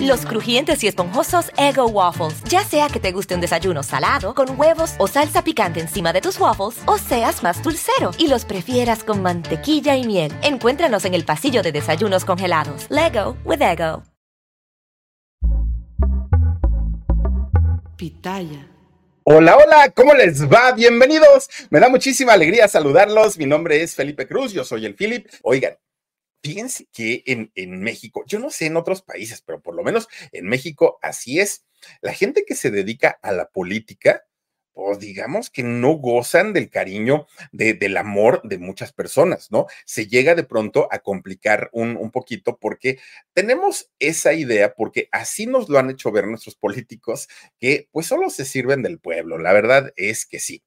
Los crujientes y esponjosos Ego Waffles. Ya sea que te guste un desayuno salado, con huevos o salsa picante encima de tus waffles, o seas más dulcero y los prefieras con mantequilla y miel. Encuéntranos en el pasillo de desayunos congelados. Lego with Ego. Pitaya. Hola, hola, ¿cómo les va? Bienvenidos. Me da muchísima alegría saludarlos. Mi nombre es Felipe Cruz, yo soy el Philip. Oigan, fíjense que en, en, México, yo no sé en otros países, pero por lo menos en México así es. La gente que se dedica a la política, pues digamos que no gozan del cariño, de, del amor de muchas personas, ¿no? Se llega de pronto a complicar un, un poquito porque tenemos esa idea, porque así nos lo han hecho ver nuestros políticos, que pues solo se sirven del pueblo. La verdad es que sí.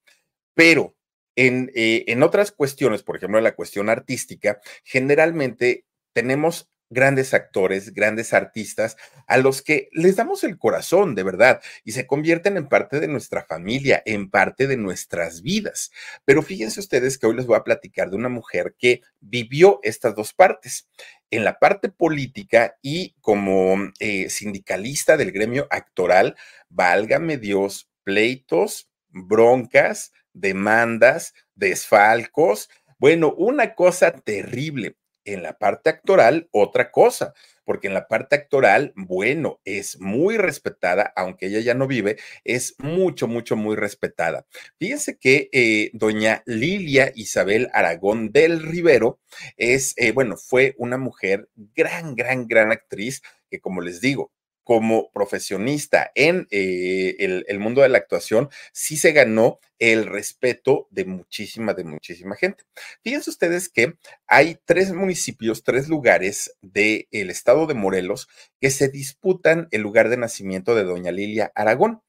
Pero en, eh, en, otras cuestiones, por ejemplo, en la cuestión artística, generalmente tenemos grandes actores, grandes artistas, a los que les damos el corazón, de verdad, y se convierten en parte de nuestra familia, en parte de nuestras vidas. Pero fíjense ustedes que hoy les voy a platicar de una mujer que vivió estas dos partes. En la parte política y como eh, sindicalista del gremio actoral, válgame Dios, pleitos, broncas, demandas, desfalcos. Bueno, una cosa terrible. En la parte actoral, otra cosa, porque en la parte actoral, bueno, es muy respetada, aunque ella ya no vive, es mucho, mucho, muy respetada. Fíjense que eh, doña Lilia Isabel Aragón del Rivero es, eh, bueno, fue una mujer gran, gran, gran actriz que, como les digo, como profesionista en eh, el, mundo de la actuación, sí se ganó el respeto de muchísima, de muchísima gente. Fíjense ustedes que hay tres municipios, tres lugares del estado de Morelos que se disputan el lugar de nacimiento de doña Lilia Aragón.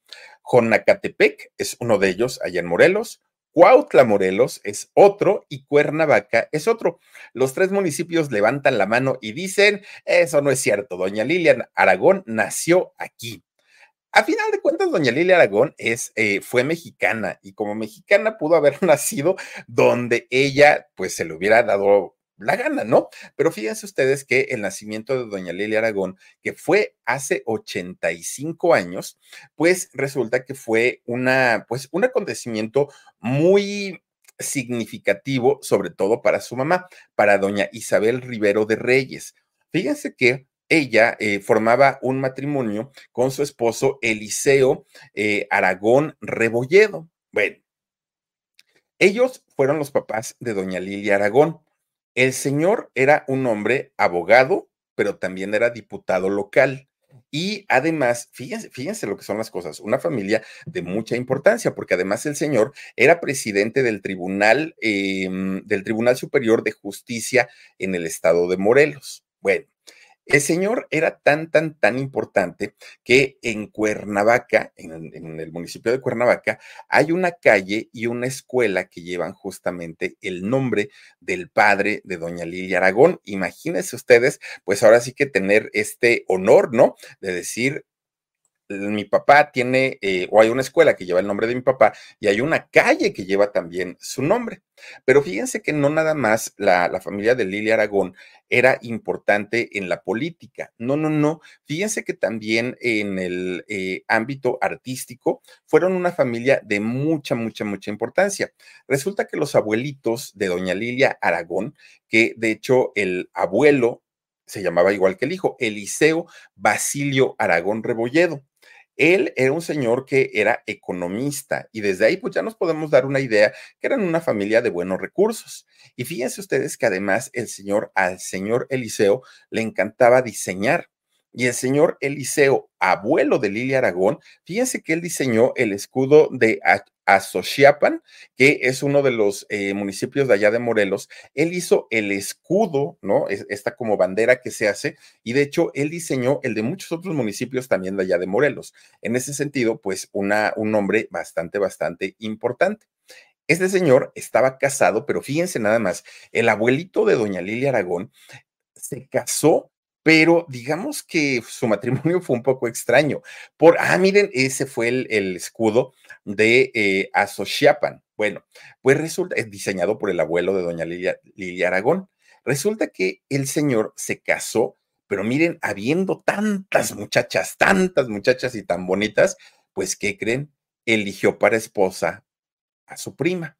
Jonacatepec es uno de ellos allá en Morelos, Cuautla, Morelos es otro y Cuernavaca es otro. Los tres municipios levantan la mano y dicen, eso no es cierto, doña Lilian Aragón nació aquí. A final de cuentas, doña Lilia Aragón es, eh, fue mexicana y como mexicana pudo haber nacido donde ella pues se le hubiera dado la gana, ¿no? Pero fíjense ustedes que el nacimiento de doña Lilia Aragón, que fue hace 85 años, pues resulta que fue una, pues un acontecimiento muy significativo, sobre todo para su mamá, para doña Isabel Rivero de Reyes. Fíjense que ella eh, formaba un matrimonio con su esposo Eliseo eh, Aragón Rebolledo. Bueno, ellos fueron los papás de doña Lilia Aragón. El señor era un hombre abogado, pero también era diputado local. Y además, fíjense, fíjense lo que son las cosas, una familia de mucha importancia, porque además el señor era presidente del Tribunal, eh, del Tribunal Superior de Justicia en el estado de Morelos. Bueno, el señor era tan, tan, tan importante que en Cuernavaca, en, el municipio de Cuernavaca, hay una calle y una escuela que llevan justamente el nombre del padre de doña Lilia Aragón. Imagínense ustedes, pues ahora sí que tener este honor, ¿no? De decir, mi papá tiene, eh, o hay una escuela que lleva el nombre de mi papá y hay una calle que lleva también su nombre. Pero fíjense que no nada más la, familia de Lilia Aragón era importante en la política. No, no, no. Fíjense que también en el eh, ámbito artístico fueron una familia de mucha, mucha, mucha importancia. Resulta que los abuelitos de doña Lilia Aragón, que de hecho el abuelo se llamaba igual que el hijo, Eliseo Basilio Aragón Rebolledo Él era un señor que era economista y desde ahí pues ya nos podemos dar una idea que eran una familia de buenos recursos. Y fíjense ustedes que además el señor, al señor Eliseo le encantaba diseñar. Y el señor Eliseo, abuelo de Lilia Aragón, fíjense que él diseñó el escudo de Azochiapan, que es uno de los eh, municipios de allá de Morelos. Él hizo el escudo, ¿no? Esta como bandera que se hace, y de hecho él diseñó el de muchos otros municipios también de allá de Morelos. En ese sentido, pues un nombre bastante, bastante importante. Este señor estaba casado, pero fíjense nada más, el abuelito de doña Lilia Aragón se casó pero digamos que su matrimonio fue un poco extraño. Por, ah, miren, ese fue el, escudo de eh, Bueno, pues resulta, es diseñado por el abuelo de doña Lilia, Lilia Aragón. Resulta que el señor se casó, pero miren, habiendo tantas muchachas, tantas muchachas y tan bonitas, pues, ¿qué creen? Eligió para esposa a su prima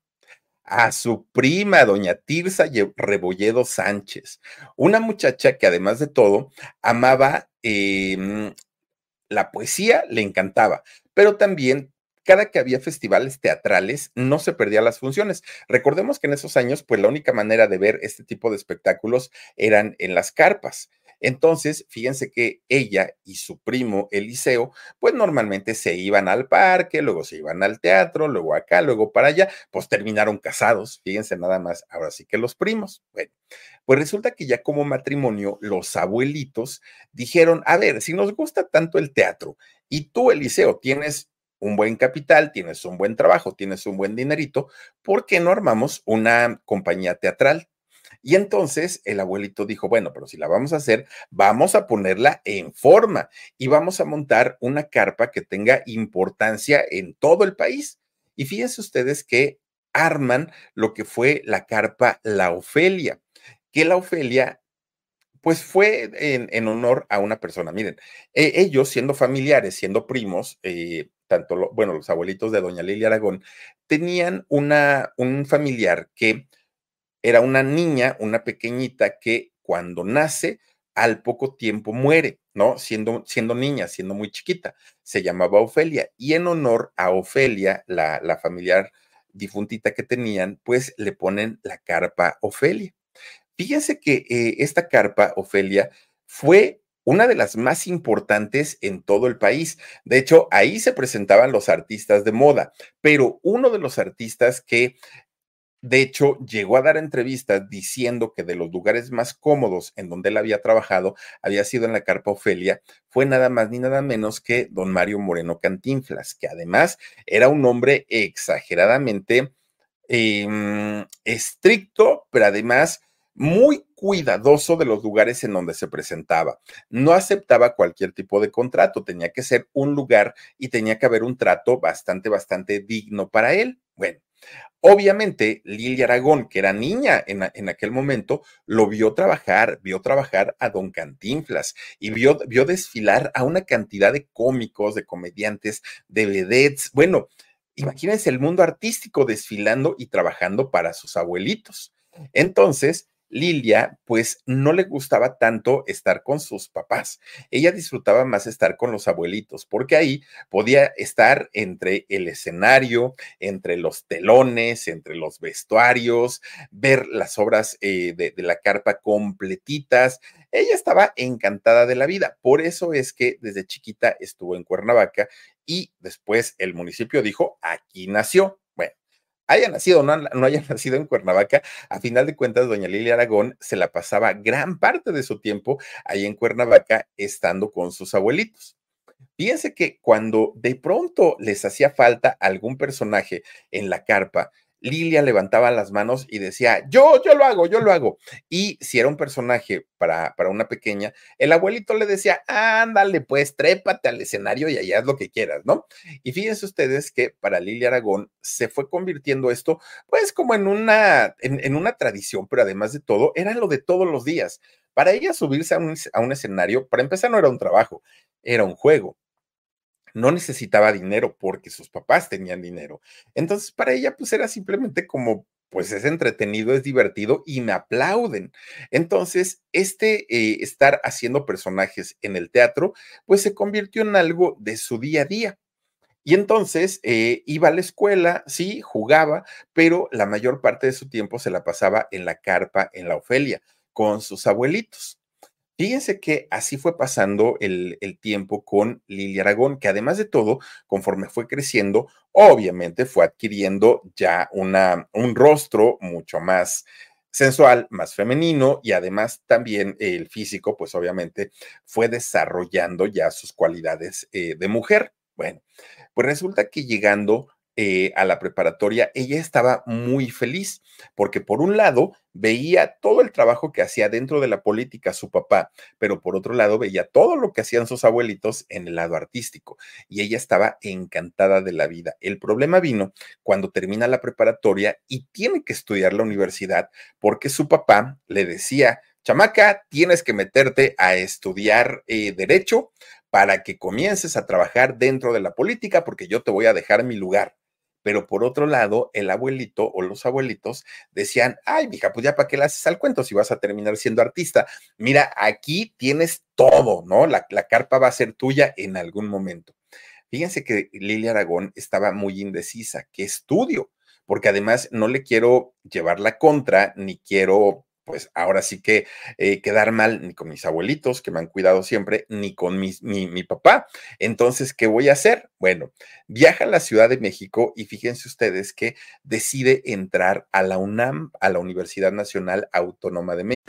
a su prima, doña Tirsa Rebolledo Sánchez, una muchacha que además de todo amaba em, la poesía, le encantaba, pero también cada que había festivales teatrales no se perdía las funciones. Recordemos que en esos años, pues la única manera de ver este tipo de espectáculos eran en las carpas. Entonces, fíjense que ella y su primo Eliseo, pues normalmente se iban al parque, luego se iban al teatro, luego acá, luego para allá, pues terminaron casados, fíjense nada más, ahora sí que los primos. Bueno, pues resulta que ya como matrimonio, los abuelitos dijeron, a ver, si nos gusta tanto el teatro y tú, Eliseo, tienes un buen capital, tienes un buen trabajo, tienes un buen dinerito, ¿por qué no armamos una compañía teatral? Y entonces el abuelito dijo, bueno, pero si la vamos a hacer, vamos a ponerla en forma y vamos a montar una carpa que tenga importancia en todo el país. Y fíjense ustedes que arman lo que fue la carpa La Ofelia, que la Ofelia pues fue en, honor a una persona. Miren, e, ellos siendo familiares, siendo primos, eh, tanto, bueno, los abuelitos de doña Lilia Aragón, tenían una, un familiar que era una niña, una pequeñita que cuando nace, al poco tiempo muere, ¿no? Siendo, siendo niña, siendo muy chiquita. Se llamaba Ofelia y en honor a Ofelia, la, la familiar difuntita que tenían, pues le ponen la carpa Ofelia. Fíjense que eh, esta carpa Ofelia fue una de las más importantes en todo el país. De hecho, ahí se presentaban los artistas de moda, pero uno de los artistas que de hecho, llegó a dar entrevistas diciendo que de los lugares más cómodos en donde él había trabajado había sido en la Carpa Ofelia, fue nada más ni nada menos que don Mario Moreno Cantinflas, que además era un hombre exageradamente em, estricto, pero además muy cuidadoso de los lugares en donde se presentaba. No aceptaba cualquier tipo de contrato, tenía que ser un lugar y tenía que haber un trato bastante, bastante digno para él. Bueno, Obviamente, Lilia Aragón, que era niña en, aquel momento, lo vio trabajar, vio trabajar a Don Cantinflas y vio, vio desfilar a una cantidad de cómicos, de comediantes, de vedettes. Bueno, imagínense el mundo artístico desfilando y trabajando para sus abuelitos. Entonces, Lilia, pues no le gustaba tanto estar con sus papás. Ella disfrutaba más estar con los abuelitos, porque ahí podía estar entre el escenario, entre los telones, entre los vestuarios, ver las obras eh, de, de la carpa completitas. Ella estaba encantada de la vida. Por eso es que desde chiquita estuvo en Cuernavaca y después el municipio dijo, aquí nació haya nacido o no, no, haya nacido en Cuernavaca, a final de cuentas, doña Lilia Aragón se la pasaba gran parte de su tiempo ahí en Cuernavaca estando con sus abuelitos. Fíjense que cuando de pronto les hacía falta algún personaje en la carpa, Lilia levantaba las manos y decía, yo, yo lo hago, yo lo hago. Y si era un personaje para, para una pequeña, el abuelito le decía, ándale, pues trépate al escenario y allá haz lo que quieras, ¿no? Y fíjense ustedes que para Lilia Aragón se fue convirtiendo esto, pues como en una, en, una tradición, pero además de todo, era lo de todos los días. Para ella subirse a un, a un escenario, para empezar, no era un trabajo, era un juego no necesitaba dinero porque sus papás tenían dinero. Entonces, para ella, pues era simplemente como pues es entretenido, es divertido y me aplauden. Entonces, este eh, estar haciendo personajes en el teatro, pues se convirtió en algo de su día a día. Y entonces eh, iba a la escuela, sí, jugaba, pero la mayor parte de su tiempo se la pasaba en la carpa, en la Ofelia, con sus abuelitos. Fíjense que así fue pasando el, tiempo con Lilia Aragón, que además de todo, conforme fue creciendo, obviamente fue adquiriendo ya una, un rostro mucho más sensual, más femenino y además también el físico, pues obviamente fue desarrollando ya sus cualidades eh, de mujer. Bueno, pues resulta que llegando eh, a la preparatoria, ella estaba muy feliz porque por un lado veía todo el trabajo que hacía dentro de la política su papá, pero por otro lado veía todo lo que hacían sus abuelitos en el lado artístico y ella estaba encantada de la vida. El problema vino cuando termina la preparatoria y tiene que estudiar la universidad porque su papá le decía, chamaca, tienes que meterte a estudiar eh, derecho para que comiences a trabajar dentro de la política porque yo te voy a dejar mi lugar. Pero por otro lado, el abuelito o los abuelitos decían, ay, mija, pues ya para qué le haces al cuento si vas a terminar siendo artista. Mira, aquí tienes todo, ¿no? La, la carpa va a ser tuya en algún momento. Fíjense que Lilia Aragón estaba muy indecisa. ¿Qué estudio? Porque además no le quiero llevar la contra, ni quiero pues ahora sí que eh, quedar mal ni con mis abuelitos, que me han cuidado siempre, ni con mi, mi, papá. Entonces, ¿qué voy a hacer? Bueno, viaja a la Ciudad de México y fíjense ustedes que decide entrar a la UNAM, a la Universidad Nacional Autónoma de México.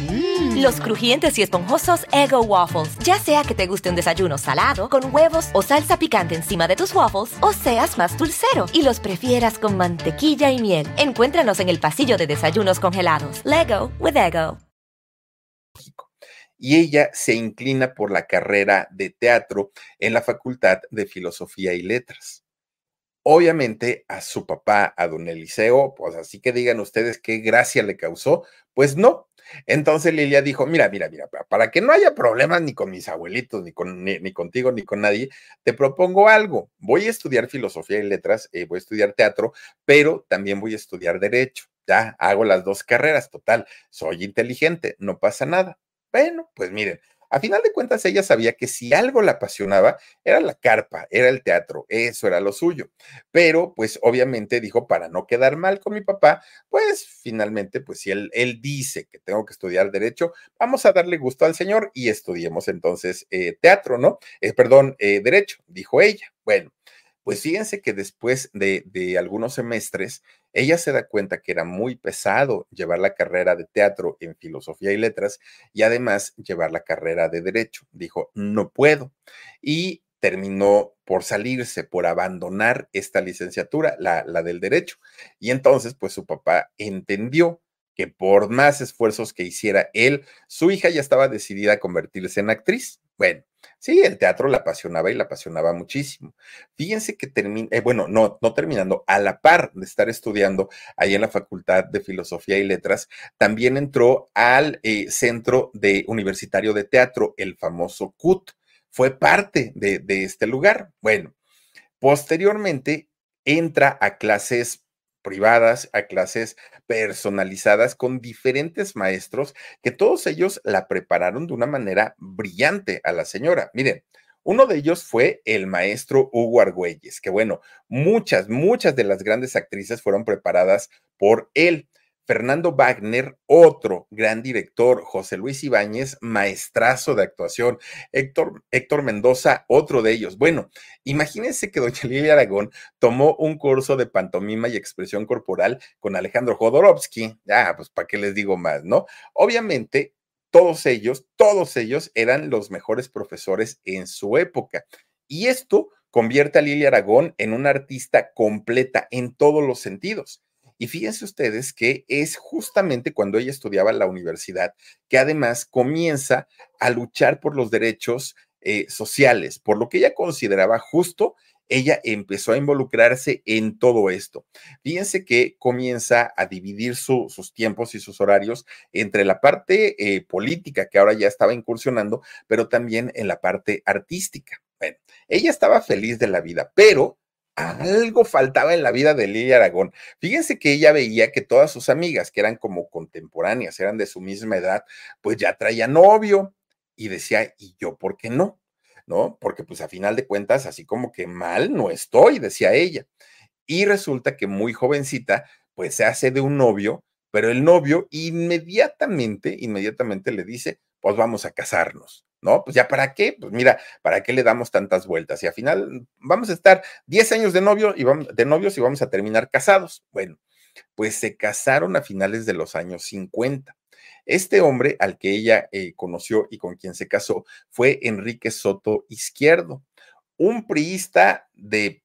Mm. Los crujientes y esponjosos Ego Waffles. Ya sea que te guste un desayuno salado, con huevos o salsa picante encima de tus waffles, o seas más dulcero y los prefieras con mantequilla y miel. Encuéntranos en el pasillo de desayunos congelados. Lego with Ego. Y ella se inclina por la carrera de teatro en la Facultad de Filosofía y Letras obviamente a su papá, a don Eliseo, pues así que digan ustedes qué gracia le causó, pues no. Entonces Lilia dijo, mira, mira, mira, para que no haya problemas ni con mis abuelitos, ni, con, ni, contigo, ni con nadie, te propongo algo. Voy a estudiar filosofía y letras, eh, voy a estudiar teatro, pero también voy a estudiar derecho. Ya hago las dos carreras, total, soy inteligente, no pasa nada. Bueno, pues miren, a final de cuentas, ella sabía que si algo la apasionaba, era la carpa, era el teatro, eso era lo suyo. Pero, pues, obviamente dijo, para no quedar mal con mi papá, pues, finalmente, pues, si él, él dice que tengo que estudiar derecho, vamos a darle gusto al señor y estudiemos entonces eh, teatro, ¿no? Eh, perdón, eh, derecho, dijo ella. Bueno, pues fíjense que después de, de algunos semestres, ella se da cuenta que era muy pesado llevar la carrera de teatro en filosofía y letras y además llevar la carrera de derecho. Dijo, no puedo. Y terminó por salirse, por abandonar esta licenciatura, la, la del derecho. Y entonces, pues su papá entendió que por más esfuerzos que hiciera él, su hija ya estaba decidida a convertirse en actriz. Bueno, sí, el teatro la apasionaba y la apasionaba muchísimo. Fíjense que termina, eh, bueno, no, no terminando, a la par de estar estudiando ahí en la Facultad de Filosofía y Letras, también entró al eh, Centro de Universitario de Teatro, el famoso CUT. Fue parte de, de este lugar. Bueno, posteriormente entra a clases privadas, a clases personalizadas con diferentes maestros que todos ellos la prepararon de una manera brillante a la señora. Miren, uno de ellos fue el maestro Hugo Argüelles, que bueno, muchas, muchas de las grandes actrices fueron preparadas por él. Fernando Wagner, otro gran director, José Luis Ibáñez, maestrazo de actuación, Héctor, Héctor Mendoza, otro de ellos. Bueno, imagínense que doña Lilia Aragón tomó un curso de pantomima y expresión corporal con Alejandro Jodorowsky. Ya, pues, ¿para qué les digo más, no? Obviamente, todos ellos, todos ellos eran los mejores profesores en su época. Y esto convierte a Lilia Aragón en una artista completa en todos los sentidos. Y fíjense ustedes que es justamente cuando ella estudiaba en la universidad que además comienza a luchar por los derechos eh, sociales, por lo que ella consideraba justo ella empezó a involucrarse en todo esto. Fíjense que comienza a dividir sus tiempos y sus horarios entre la parte eh, política, que ahora ya estaba incursionando, pero también en la parte artística. Bueno, ella estaba feliz de la vida, pero algo faltaba en la vida de Lilia Aragón. Fíjense que ella veía que todas sus amigas, que eran como contemporáneas, eran de su misma edad, pues ya traía novio y decía, ¿y yo por qué no? ¿No? Porque pues a final de cuentas, así como que mal no estoy, decía ella. Y resulta que muy jovencita, pues se hace de un novio, pero el novio inmediatamente, inmediatamente le dice, pues vamos a casarnos. ¿No? Pues ya para qué, pues mira, ¿para qué le damos tantas vueltas? Y al final vamos a estar 10 años de, novio y vamos, de novios y vamos a terminar casados. Bueno, pues se casaron a finales de los años 50. Este hombre al que ella eh, conoció y con quien se casó fue Enrique Soto Izquierdo, un priista de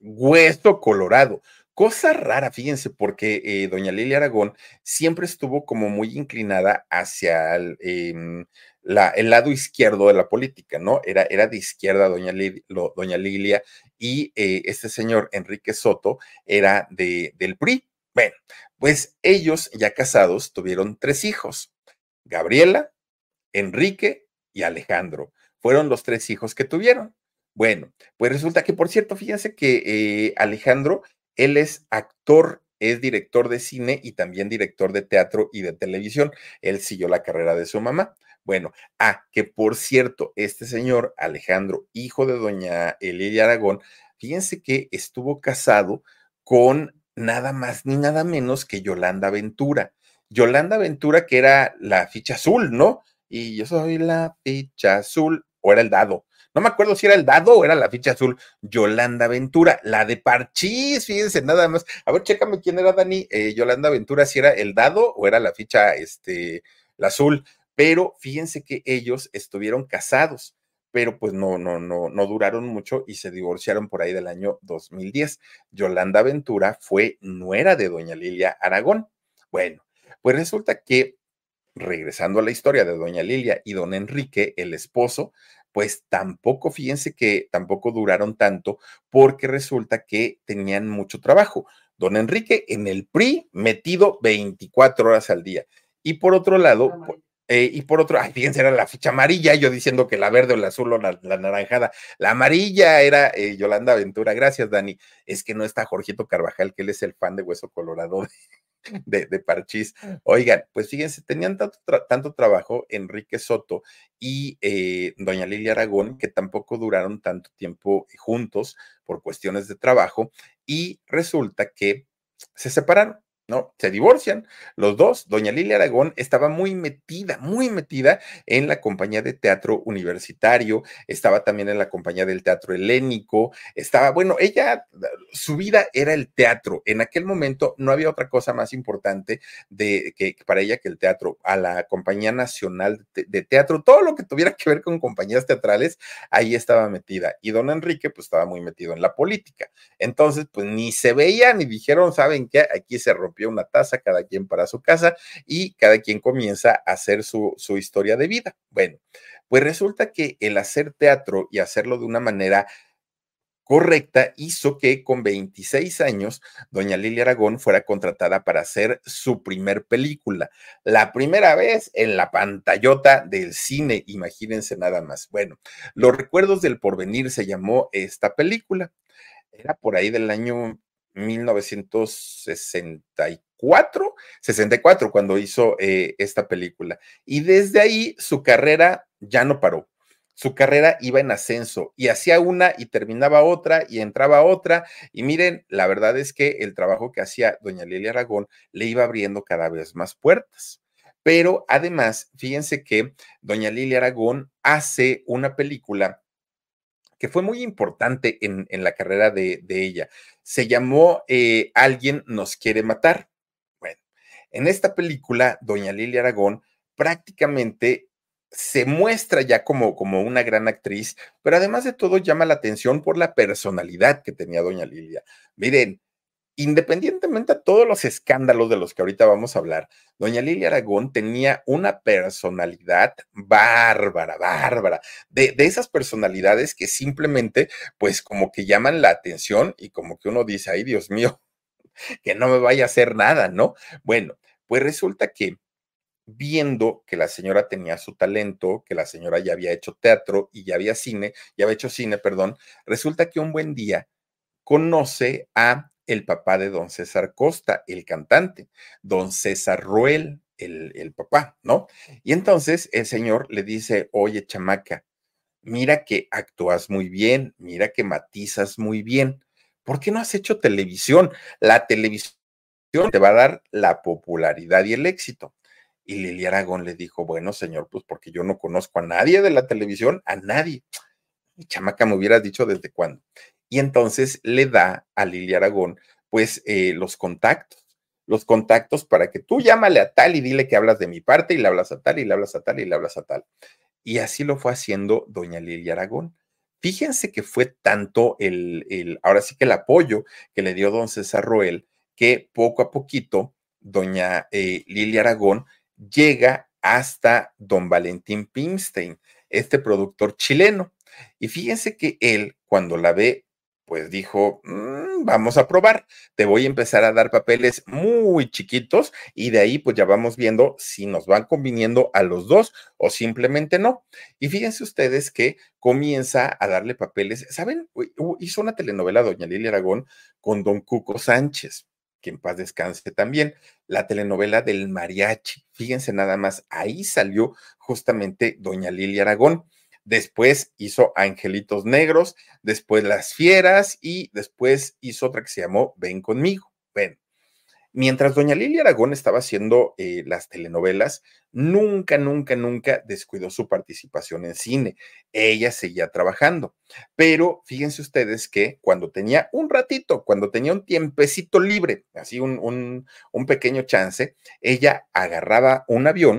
hueso colorado. Cosa rara, fíjense, porque eh, doña Lilia Aragón siempre estuvo como muy inclinada hacia el, em, el lado izquierdo de la política, ¿no? Era, era de izquierda doña, doña Lilia y eh, este señor Enrique Soto era de, del PRI. Bueno, pues ellos ya casados tuvieron tres hijos, Gabriela, Enrique y Alejandro. Fueron los tres hijos que tuvieron. Bueno, pues resulta que, por cierto, fíjense que eh, Alejandro, él es actor, es director de cine y también director de teatro y de televisión. Él siguió la carrera de su mamá. Bueno, ah, que por cierto, este señor Alejandro, hijo de doña Lilia Aragón, fíjense que estuvo casado con nada más ni nada menos que Yolanda Ventura. Yolanda Ventura, que era la ficha azul, ¿no? Y yo soy la ficha azul, o era el dado. No me acuerdo si era el dado o era la ficha azul. Yolanda Ventura, la de Parchís, fíjense nada más. A ver, chécame quién era Dani. Eh, Yolanda Ventura, si era el dado o era la ficha, este, la azul pero fíjense que ellos estuvieron casados, pero pues no, no, no, no duraron mucho y se divorciaron por ahí del año 2010. Yolanda Ventura fue nuera de doña Lilia Aragón. Bueno, pues resulta que, regresando a la historia de doña Lilia y don Enrique, el esposo, pues tampoco, fíjense que tampoco duraron tanto porque resulta que tenían mucho trabajo. Don Enrique en el PRI metido 24 horas al día. Y por otro lado, eh, y por otro, ay, fíjense, era la ficha amarilla, yo diciendo que la verde o la azul o la, naranjada. La amarilla era eh, Yolanda Ventura. Gracias, Dani. Es que no está Jorgito Carvajal, que él es el fan de Hueso Colorado de, de Parchís. Oigan, pues fíjense, tenían tanto, tanto trabajo Enrique Soto y eh, doña Lilia Aragón, que tampoco duraron tanto tiempo juntos por cuestiones de trabajo, y resulta que se separaron. ¿No? Se divorcian los dos. Doña Lilia Aragón estaba muy metida, muy metida en la compañía de teatro universitario, estaba también en la compañía del teatro helénico, estaba, bueno, ella, su vida era el teatro. En aquel momento no había otra cosa más importante de, que, para ella que el teatro. A la Compañía Nacional de, Teatro, todo lo que tuviera que ver con compañías teatrales, ahí estaba metida. Y don Enrique, pues estaba muy metido en la política. Entonces, pues ni se veía ni dijeron, ¿saben qué? Aquí se rompió una taza, cada quien para su casa y cada quien comienza a hacer su, su historia de vida. Bueno, pues resulta que el hacer teatro y hacerlo de una manera correcta hizo que con 26 años doña Lilia Aragón fuera contratada para hacer su primer película, la primera vez en la pantallota del cine, imagínense nada más. Bueno, Los recuerdos del porvenir se llamó esta película. Era por ahí del año 1964, 64 cuando hizo eh, esta película. Y desde ahí su carrera ya no paró. Su carrera iba en ascenso y hacía una y terminaba otra y entraba otra. Y miren, la verdad es que el trabajo que hacía doña Lilia Aragón le iba abriendo cada vez más puertas. Pero además, fíjense que doña Lilia Aragón hace una película que fue muy importante en, la carrera de, ella. Se llamó eh, Alguien nos quiere matar. Bueno, en esta película, doña Lilia Aragón prácticamente se muestra ya como, como una gran actriz, pero además de todo llama la atención por la personalidad que tenía doña Lilia. Miren, independientemente de todos los escándalos de los que ahorita vamos a hablar, doña Lilia Aragón tenía una personalidad bárbara, bárbara, de, de, esas personalidades que simplemente, pues como que llaman la atención y como que uno dice, ay Dios mío, que no me vaya a hacer nada, ¿no? Bueno, pues resulta que viendo que la señora tenía su talento, que la señora ya había hecho teatro y ya había cine, ya había hecho cine, perdón, resulta que un buen día conoce a el papá de don César Costa, el cantante, don César Ruel, el, el papá, ¿no? Y entonces el señor le dice, oye, chamaca, mira que actúas muy bien, mira que matizas muy bien. ¿Por qué no has hecho televisión? La televisión te va a dar la popularidad y el éxito. Y Lili Aragón le dijo, bueno, señor, pues porque yo no conozco a nadie de la televisión, a nadie. Chamaca me hubieras dicho desde cuándo. Y entonces le da a Lili Aragón, pues, eh, los contactos, los contactos para que tú llámale a tal y dile que hablas de mi parte y le hablas a tal y le hablas a tal y le hablas a tal. Y así lo fue haciendo doña Lili Aragón. Fíjense que fue tanto el, el, ahora sí que el apoyo que le dio don César Roel, que poco a poquito doña eh, Aragón llega hasta don Valentín Pimstein, este productor chileno. Y fíjense que él, cuando la ve, pues dijo, mm, vamos a probar, te voy a empezar a dar papeles muy chiquitos y de ahí pues ya vamos viendo si nos van conviniendo a los dos o simplemente no. Y fíjense ustedes que comienza a darle papeles, ¿saben? Hizo una telenovela Doña Lilia Aragón con don Cuco Sánchez que en paz descanse también, la telenovela del mariachi. Fíjense nada más, ahí salió justamente doña Lilia Aragón. Después hizo Angelitos Negros, después Las Fieras y después hizo otra que se llamó Ven conmigo. Ven, Mientras doña Lilia Aragón estaba haciendo eh, las telenovelas, nunca, nunca, nunca descuidó su participación en cine. Ella seguía trabajando. Pero fíjense ustedes que cuando tenía un ratito, cuando tenía un tiempecito libre, así un, un, un pequeño chance, ella agarraba un avión.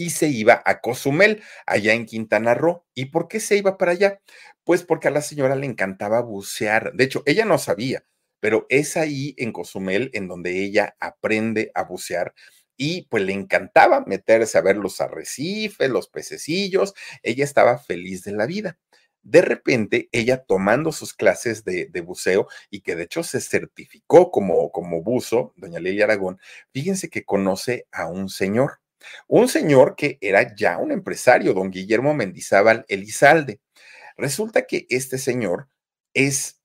y se iba a Cozumel, allá en Quintana Roo. ¿Y por qué se iba para allá? Pues porque a la señora le encantaba bucear. De hecho, ella no sabía, pero es ahí en Cozumel en donde ella aprende a bucear y pues le encantaba meterse a ver los arrecifes, los pececillos. Ella estaba feliz de la vida. De repente, ella tomando sus clases de, buceo y que de hecho se certificó como, como buzo, doña Lilia Aragón, fíjense que conoce a un señor un señor que era ya un empresario, don Guillermo Mendizábal Elizalde. Resulta que este señor es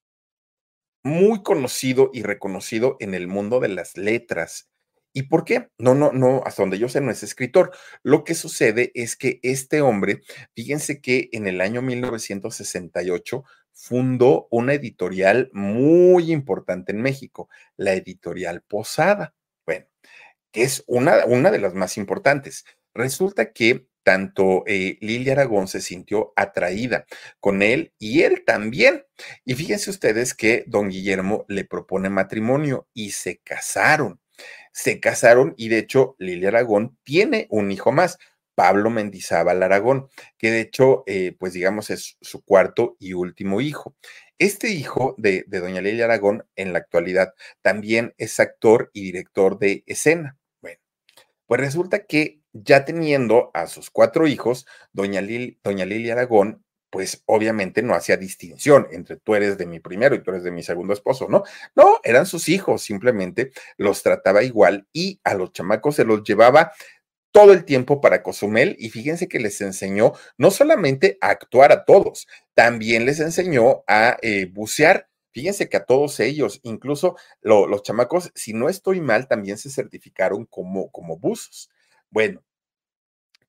muy conocido y reconocido en el mundo de las letras. ¿Y por qué? No, no, no, hasta donde yo sé, no es escritor. Lo que sucede es que este hombre, fíjense que en el año 1968 fundó una editorial muy importante en México, la editorial Posada que es una, una de las más importantes. Resulta que tanto eh, Lilia Aragón se sintió atraída con él y él también. Y fíjense ustedes que don Guillermo le propone matrimonio y se casaron. Se casaron y de hecho Lilia Aragón tiene un hijo más, Pablo Mendizábal Aragón, que de hecho, eh, pues digamos, es su cuarto y último hijo. Este hijo de, de doña Lilia Aragón en la actualidad también es actor y director de escena. Pues resulta que ya teniendo a sus cuatro hijos, doña, Lil, doña Lilia Aragón, pues obviamente no hacía distinción entre tú eres de mi primero y tú eres de mi segundo esposo, ¿no? No, eran sus hijos, simplemente los trataba igual y a los chamacos se los llevaba todo el tiempo para Cozumel y fíjense que les enseñó no solamente a actuar a todos, también les enseñó a eh, bucear Fíjense que a todos ellos, incluso los chamacos, si no estoy mal, también se certificaron como, como buzos. Bueno,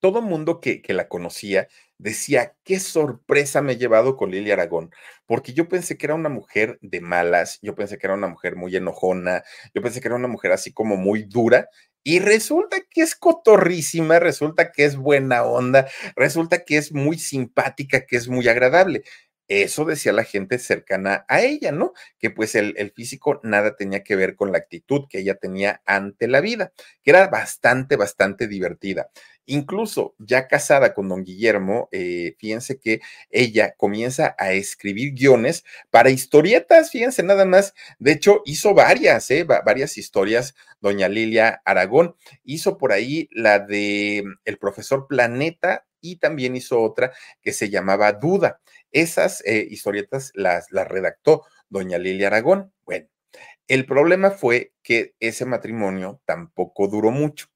todo mundo que, que la conocía decía, qué sorpresa me he llevado con Lilia Aragón, porque yo pensé que era una mujer de malas, yo pensé que era una mujer muy enojona, yo pensé que era una mujer así como muy dura, y resulta que es cotorrísima, resulta que es buena onda, resulta que es muy simpática, que es muy agradable. Eso decía la gente cercana a ella, ¿no? Que pues el, físico nada tenía que ver con la actitud que ella tenía ante la vida, que era bastante, bastante divertida. Incluso ya casada con don Guillermo, eh, fíjense que ella comienza a escribir guiones para historietas, fíjense nada más. De hecho, hizo varias, eh, varias historias, doña Lilia Aragón. Hizo por ahí la de El profesor Planeta y también hizo otra que se llamaba Duda. Esas eh, historietas las, las redactó doña Lilia Aragón. Bueno, el problema fue que ese matrimonio tampoco duró mucho.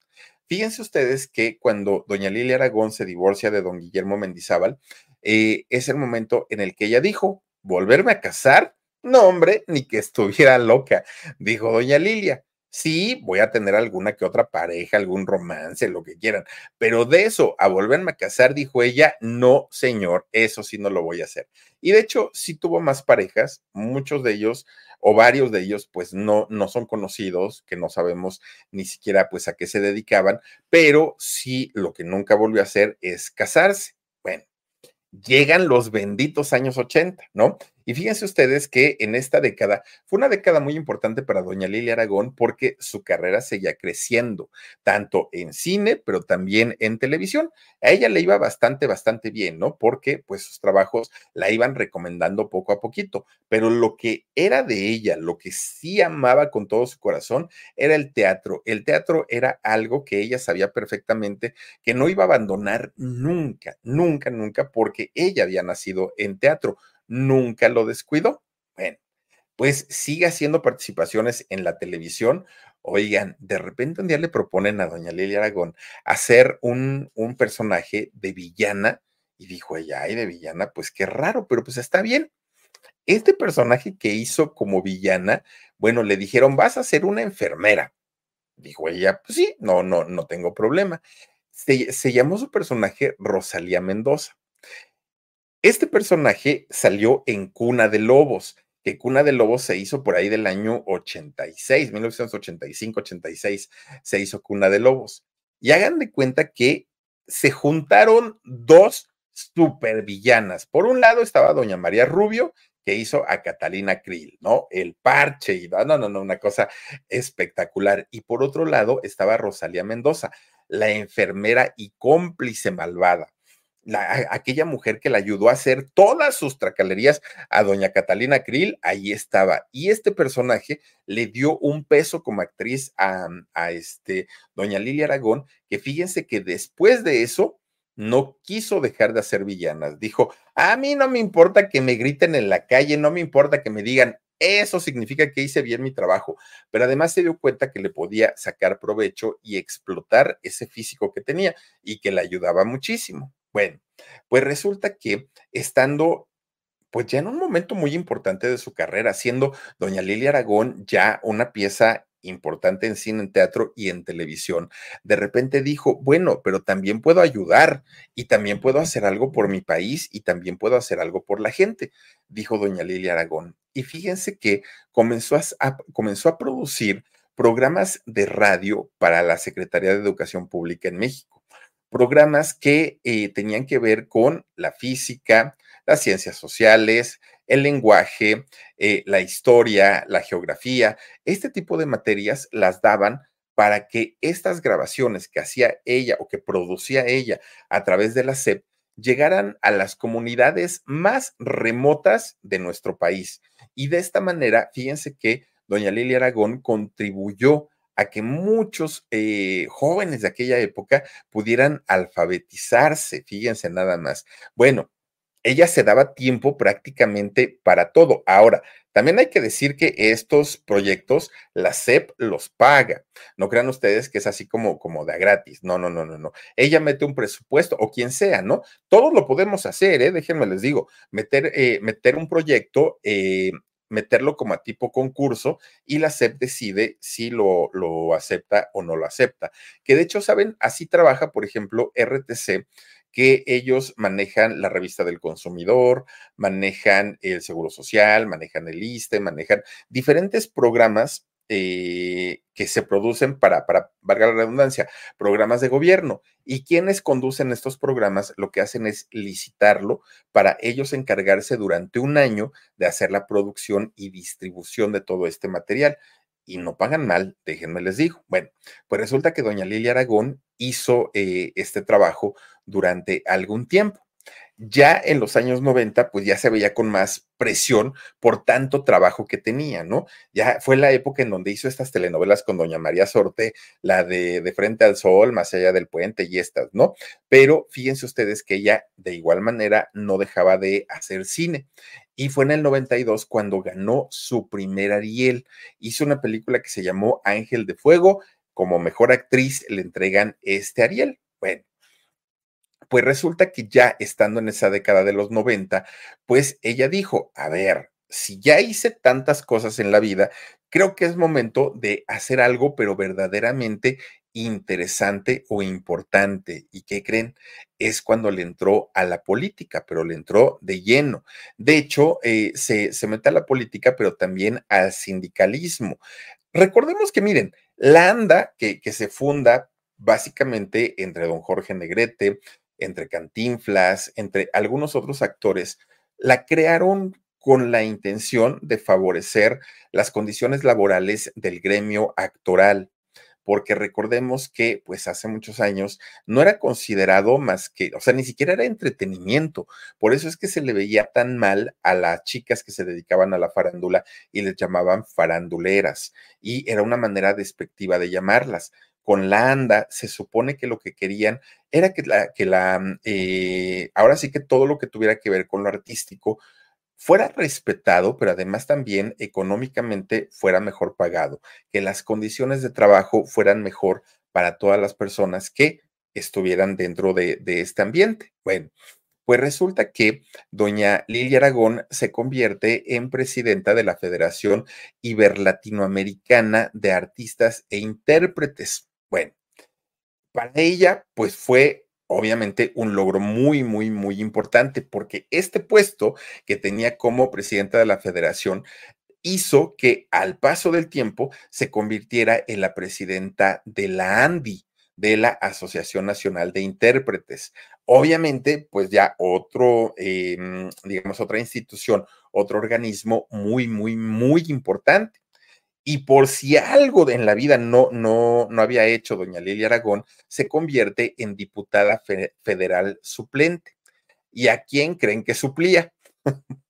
Fíjense ustedes que cuando doña Lilia Aragón se divorcia de don Guillermo Mendizábal, eh, es el momento en el que ella dijo, ¿volverme a casar? No, hombre, ni que estuviera loca, dijo doña Lilia. Sí, voy a tener alguna que otra pareja, algún romance, lo que quieran, pero de eso a volverme a casar, dijo ella, no, señor, eso sí no lo voy a hacer. Y de hecho, sí tuvo más parejas, muchos de ellos o varios de ellos pues no, no son conocidos, que no sabemos ni siquiera pues a qué se dedicaban, pero sí lo que nunca volvió a hacer es casarse. Bueno, llegan los benditos años 80, ¿no? Y fíjense ustedes que en esta década fue una década muy importante para doña Lilia Aragón porque su carrera seguía creciendo, tanto en cine, pero también en televisión. A ella le iba bastante, bastante bien, ¿no? Porque pues sus trabajos la iban recomendando poco a poquito, pero lo que era de ella, lo que sí amaba con todo su corazón, era el teatro. El teatro era algo que ella sabía perfectamente que no iba a abandonar nunca, nunca, nunca, porque ella había nacido en teatro nunca lo descuidó. Bueno, pues sigue haciendo participaciones en la televisión. Oigan, de repente un día le proponen a doña Lilia Aragón hacer un, un personaje de villana y dijo ella, ay, de villana, pues qué raro, pero pues está bien. Este personaje que hizo como villana, bueno, le dijeron, vas a ser una enfermera. Dijo ella, pues sí, no, no, no tengo problema. Se, se llamó su personaje Rosalía Mendoza. Este personaje salió en Cuna de Lobos, que Cuna de Lobos se hizo por ahí del año 86, 1985, 86, se hizo Cuna de Lobos. Y hagan de cuenta que se juntaron dos supervillanas. Por un lado estaba doña María Rubio, que hizo a Catalina Krill, ¿no? El parche y no, no, no, una cosa espectacular. Y por otro lado estaba Rosalía Mendoza, la enfermera y cómplice malvada aquella mujer que le ayudó a hacer todas sus tracalerías a doña Catalina Krill, ahí estaba. Y este personaje le dio un peso como actriz a, a este, doña Lilia Aragón, que fíjense que después de eso no quiso dejar de hacer villanas. Dijo, a mí no me importa que me griten en la calle, no me importa que me digan, eso significa que hice bien mi trabajo, pero además se dio cuenta que le podía sacar provecho y explotar ese físico que tenía y que le ayudaba muchísimo. Bueno, pues resulta que estando pues ya en un momento muy importante de su carrera, siendo doña Lilia Aragón ya una pieza importante en cine, en teatro y en televisión, de repente dijo, bueno, pero también puedo ayudar y también puedo hacer algo por mi país y también puedo hacer algo por la gente, dijo doña Lilia Aragón. Y fíjense que comenzó a, comenzó a producir programas de radio para la Secretaría de Educación Pública en México programas que eh, tenían que ver con la física, las ciencias sociales, el lenguaje, eh, la historia, la geografía. Este tipo de materias las daban para que estas grabaciones que hacía ella o que producía ella a través de la SEP llegaran a las comunidades más remotas de nuestro país. Y de esta manera, fíjense que doña Lilia Aragón contribuyó a que muchos eh, jóvenes de aquella época pudieran alfabetizarse, fíjense nada más. Bueno, ella se daba tiempo prácticamente para todo. Ahora, también hay que decir que estos proyectos la SEP los paga. No crean ustedes que es así como, como de gratis. No, no, no, no, no. Ella mete un presupuesto o quien sea, ¿no? Todos lo podemos hacer, ¿eh? Déjenme les digo, meter, eh, meter un proyecto, eh, meterlo como a tipo concurso y la SEP decide si lo, lo acepta o no lo acepta. Que de hecho, saben, así trabaja, por ejemplo, RTC que ellos manejan la revista del consumidor, manejan el Seguro Social, manejan el ISTE, manejan diferentes programas eh, que se producen para, para, valga la redundancia, programas de gobierno. Y quienes conducen estos programas lo que hacen es licitarlo para ellos encargarse durante un año de hacer la producción y distribución de todo este material y no pagan mal, déjenme les digo. Bueno, pues resulta que doña Lilia Aragón hizo eh, este trabajo durante algún tiempo. Ya en los años 90, pues ya se veía con más presión por tanto trabajo que tenía, ¿no? Ya fue la época en donde hizo estas telenovelas con doña María Sorte, la de De Frente al Sol, Más allá del puente y estas, ¿no? Pero fíjense ustedes que ella de igual manera no dejaba de hacer cine. Y fue en el 92 cuando ganó su primer Ariel. Hizo una película que se llamó Ángel de Fuego. Como mejor actriz le entregan este Ariel. Bueno, pues resulta que ya estando en esa década de los 90, pues ella dijo, a ver, si ya hice tantas cosas en la vida, creo que es momento de hacer algo, pero verdaderamente interesante o importante. ¿Y qué creen? Es cuando le entró a la política, pero le entró de lleno. De hecho, eh, se, se mete a la política, pero también al sindicalismo. Recordemos que, miren, la ANDA, que, que se funda básicamente entre don Jorge Negrete, entre Cantinflas, entre algunos otros actores, la crearon con la intención de favorecer las condiciones laborales del gremio actoral, porque recordemos que pues hace muchos años no era considerado más que, o sea, ni siquiera era entretenimiento, por eso es que se le veía tan mal a las chicas que se dedicaban a la farándula y les llamaban faranduleras, y era una manera despectiva de llamarlas con la ANDA se supone que lo que querían era que la, que la mm, eh, ahora sí que todo lo que tuviera que ver con lo artístico fuera respetado, pero además también económicamente fuera mejor pagado, que las condiciones de trabajo fueran mejor para todas las personas que estuvieran dentro de, de este ambiente. Bueno, pues resulta que doña Lilia Aragón se convierte en presidenta de la Federación Iberlatinoamericana de Artistas e Intérpretes. Bueno, para ella, pues fue obviamente un logro muy, muy, muy importante, porque este puesto que tenía como presidenta de la federación hizo que al paso del tiempo se convirtiera en la presidenta de la ANDI, de la Asociación Nacional de Intérpretes. Obviamente, pues ya otro, em, digamos, otra institución, otro organismo muy, muy, muy importante. Y por si algo en la vida no, no, no había hecho doña Lilia Aragón, se convierte en diputada federal suplente. ¿Y a quién creen que suplía?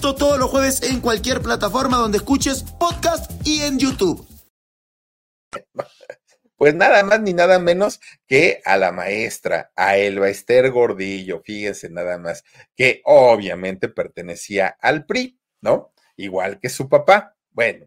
Esto todos los jueves en cualquier plataforma donde escuches podcast y en YouTube. Pues nada más ni nada menos que a la maestra, a Elba Esther Gordillo, fíjense nada más, que obviamente pertenecía al PRI, ¿no? Igual que su papá. Bueno,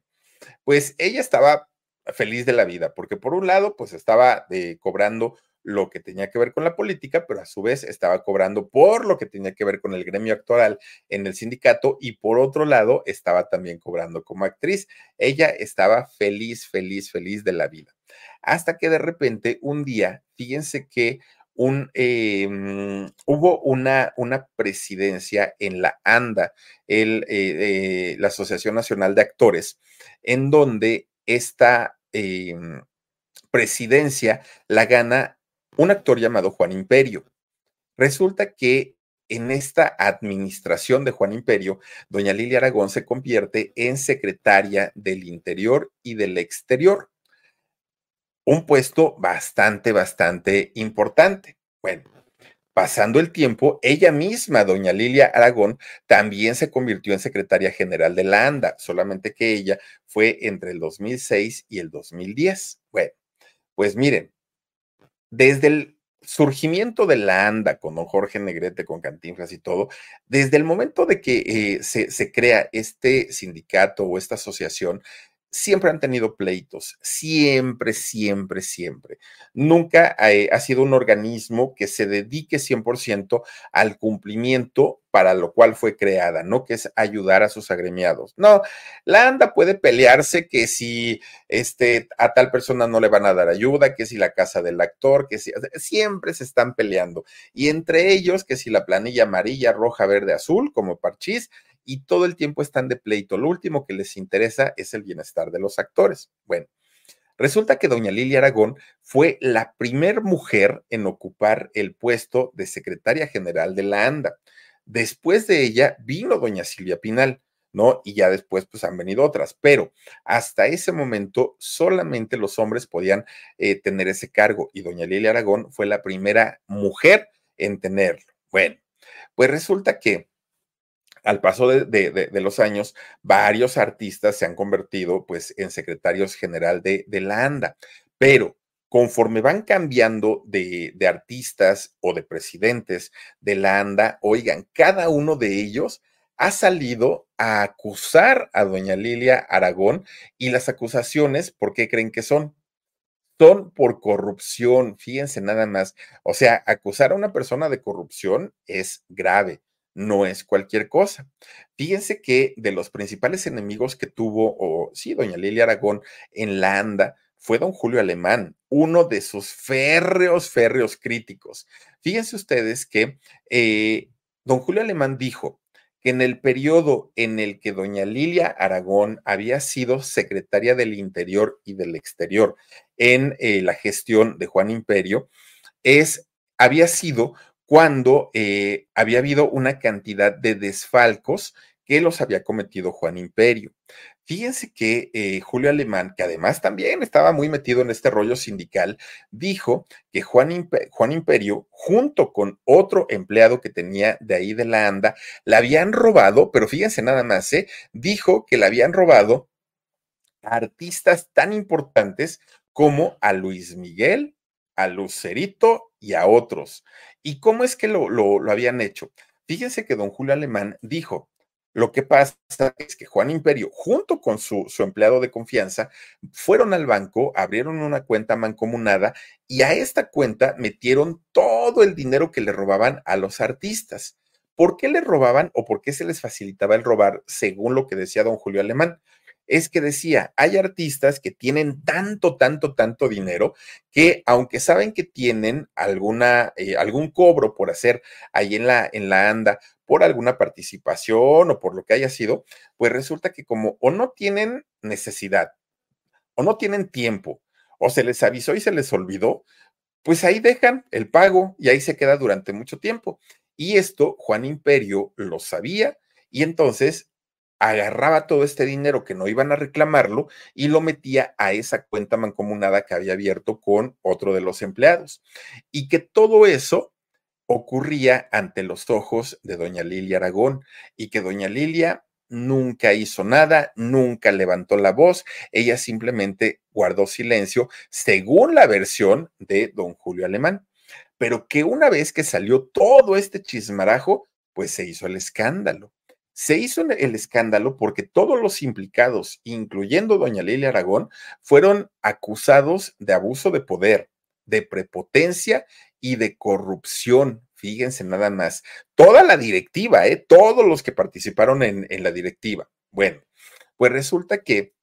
pues ella estaba feliz de la vida, porque por un lado, pues estaba eh, cobrando lo que tenía que ver con la política, pero a su vez estaba cobrando por lo que tenía que ver con el gremio actual en el sindicato y por otro lado estaba también cobrando como actriz. Ella estaba feliz, feliz, feliz de la vida. Hasta que de repente un día, fíjense que un, em, hubo una, una, presidencia en la ANDA, el, eh, eh, la Asociación Nacional de Actores, en donde esta em, presidencia la gana un actor llamado Juan Imperio. Resulta que en esta administración de Juan Imperio, doña Lilia Aragón se convierte en secretaria del Interior y del Exterior. Un puesto bastante, bastante importante. Bueno, pasando el tiempo, ella misma, doña Lilia Aragón, también se convirtió en secretaria general de la ANDA, solamente que ella fue entre el 2006 y el 2010. Bueno, pues miren, desde el surgimiento de la ANDA con don Jorge Negrete, con Cantinflas y todo, desde el momento de que eh, se, se crea este sindicato o esta asociación, siempre han tenido pleitos, siempre, siempre, siempre. Nunca ha sido un organismo que se dedique 100% al cumplimiento para lo cual fue creada, ¿no? Que es ayudar a sus agremiados. No, la ANDA puede pelearse que si este, a tal persona no le van a dar ayuda, que si la casa del actor, que si siempre se están peleando. Y entre ellos, que si la planilla amarilla, roja, verde, azul, como parchís, y todo el tiempo están de pleito. Lo último que les interesa es el bienestar de los actores. Bueno, resulta que doña Lilia Aragón fue la primer mujer en ocupar el puesto de secretaria general de la ANDA. Después de ella vino doña Silvia Pinal. ¿no? Y ya después pues han venido otras, pero hasta ese momento solamente los hombres podían eh, tener ese cargo y doña Lilia Aragón fue la primera mujer en tenerlo. Bueno, pues resulta que al paso de, los años, varios artistas se han convertido pues en secretarios general de, la ANDA, pero conforme van cambiando de, artistas o de presidentes de la ANDA, oigan, cada uno de ellos ha salido a acusar a doña Lilia Aragón y las acusaciones, ¿por qué creen que son? Son por corrupción, fíjense nada más. O sea, acusar a una persona de corrupción es grave no es cualquier cosa. Fíjense que de los principales enemigos que tuvo, o sí, doña Lilia Aragón en la ANDA, fue don Julio Alemán, uno de sus férreos, férreos críticos. Fíjense ustedes que eh, don Julio Alemán dijo que en el periodo en el que doña Lilia Aragón había sido secretaria del Interior y del Exterior en eh, la gestión de Juan Imperio, es, había sido cuando eh, había habido una cantidad de desfalcos que los había cometido Juan Imperio. Fíjense que eh, Julio Alemán, que además también estaba muy metido en este rollo sindical, dijo que Juan, Juan, Imperio, junto con otro empleado que tenía de ahí de la ANDA, la habían robado, pero fíjense nada más, ¿eh? dijo que la habían robado artistas tan importantes como a Luis Miguel, a Lucerito y a otros. ¿Y cómo es que lo, lo, habían hecho? Fíjense que don Julio Alemán dijo, lo que pasa es que Juan Imperio, junto con su, su, empleado de confianza, fueron al banco, abrieron una cuenta mancomunada y a esta cuenta metieron todo el dinero que le robaban a los artistas. ¿Por qué le robaban o por qué se les facilitaba el robar, según lo que decía don Julio Alemán? Es que decía, hay artistas que tienen tanto, tanto, tanto dinero que aunque saben que tienen alguna, eh, algún cobro por hacer ahí en la, en la ANDA, por alguna participación o por lo que haya sido, pues resulta que como o no tienen necesidad o no tienen tiempo o se les avisó y se les olvidó, pues ahí dejan el pago y ahí se queda durante mucho tiempo. Y esto Juan Imperio lo sabía y entonces agarraba todo este dinero que no iban a reclamarlo y lo metía a esa cuenta mancomunada que había abierto con otro de los empleados. Y que todo eso ocurría ante los ojos de doña Lilia Aragón y que doña Lilia nunca hizo nada, nunca levantó la voz, ella simplemente guardó silencio según la versión de don Julio Alemán. Pero que una vez que salió todo este chismarajo, pues se hizo el escándalo. Se hizo el escándalo porque todos los implicados, incluyendo doña Lilia Aragón, fueron acusados de abuso de poder, de prepotencia y de corrupción. Fíjense nada más. Toda la directiva, ¿eh? todos los que participaron en, en la directiva. Bueno, pues resulta que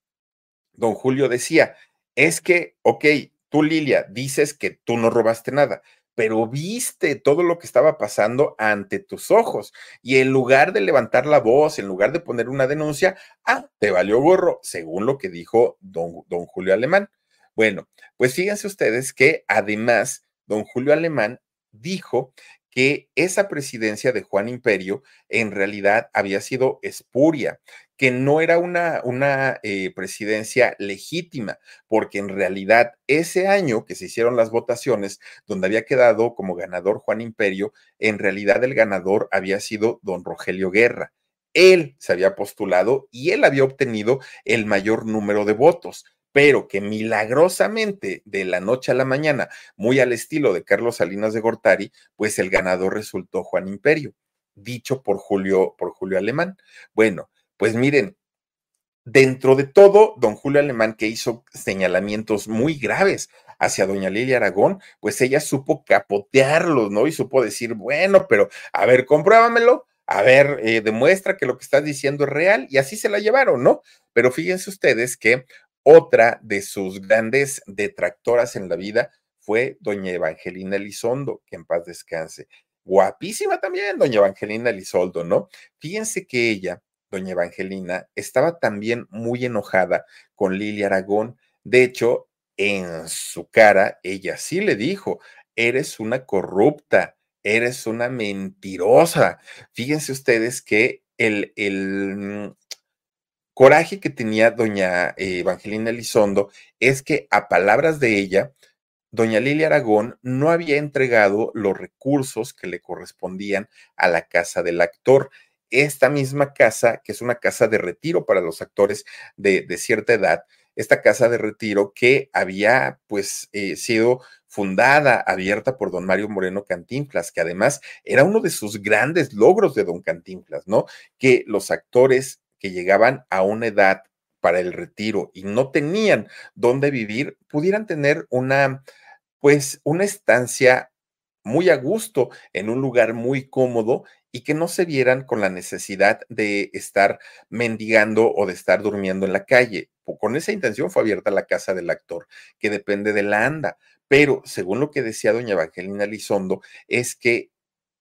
don Julio decía, es que, ok, tú Lilia dices que tú no robaste nada, pero viste todo lo que estaba pasando ante tus ojos y en lugar de levantar la voz, en lugar de poner una denuncia, ah, te valió gorro, según lo que dijo don, don Julio Alemán. Bueno, pues fíjense ustedes que además don Julio Alemán dijo que esa presidencia de Juan Imperio en realidad había sido espuria, que no era una, una eh, presidencia legítima, porque en realidad ese año que se hicieron las votaciones, donde había quedado como ganador Juan Imperio, en realidad el ganador había sido don Rogelio Guerra. Él se había postulado y él había obtenido el mayor número de votos pero que milagrosamente de la noche a la mañana, muy al estilo de Carlos Salinas de Gortari, pues el ganador resultó Juan Imperio, dicho por Julio, por Julio Alemán. Bueno, pues miren, dentro de todo, don Julio Alemán, que hizo señalamientos muy graves hacia doña Lilia Aragón, pues ella supo capotearlos, ¿no? Y supo decir, bueno, pero a ver, compruébamelo, a ver, eh, demuestra que lo que estás diciendo es real, y así se la llevaron, ¿no? Pero fíjense ustedes que otra de sus grandes detractoras en la vida fue doña Evangelina Elizondo, que en paz descanse. Guapísima también, doña Evangelina Elizondo, ¿no? Fíjense que ella, doña Evangelina, estaba también muy enojada con Lilia Aragón. De hecho, en su cara, ella sí le dijo, eres una corrupta, eres una mentirosa. Fíjense ustedes que el, el coraje que tenía doña eh, Evangelina Elizondo es que a palabras de ella, doña Lilia Aragón no había entregado los recursos que le correspondían a la casa del actor. Esta misma casa, que es una casa de retiro para los actores de, cierta edad, esta casa de retiro que había pues eh, sido fundada, abierta por don Mario Moreno Cantinflas, que además era uno de sus grandes logros de don Cantinflas, ¿no? Que los actores que llegaban a una edad para el retiro y no tenían dónde vivir, pudieran tener una, pues, una estancia muy a gusto en un lugar muy cómodo y que no se vieran con la necesidad de estar mendigando o de estar durmiendo en la calle. Con esa intención fue abierta la casa del actor, que depende de la ANDA. Pero según lo que decía doña Evangelina Lizondo, es que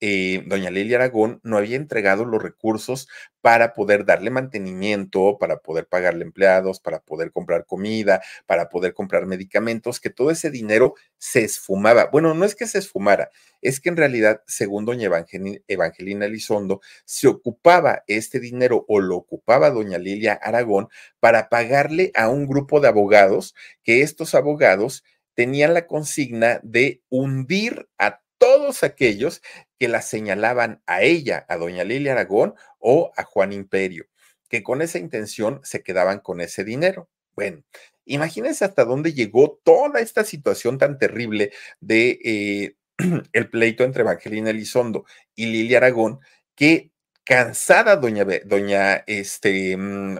eh, doña Lilia Aragón no había entregado los recursos para poder darle mantenimiento, para poder pagarle empleados, para poder comprar comida, para poder comprar medicamentos, que todo ese dinero se esfumaba. Bueno, no es que se esfumara, es que en realidad, según doña Evangelina, Evangelina Elizondo, se ocupaba este dinero o lo ocupaba doña Lilia Aragón para pagarle a un grupo de abogados, que estos abogados tenían la consigna de hundir a todos aquellos que la señalaban a ella, a doña Lilia Aragón o a Juan Imperio, que con esa intención se quedaban con ese dinero. Bueno, imagínense hasta dónde llegó toda esta situación tan terrible de eh, el pleito entre Evangelina Elizondo y Lilia Aragón, que cansada doña, doña este, mm,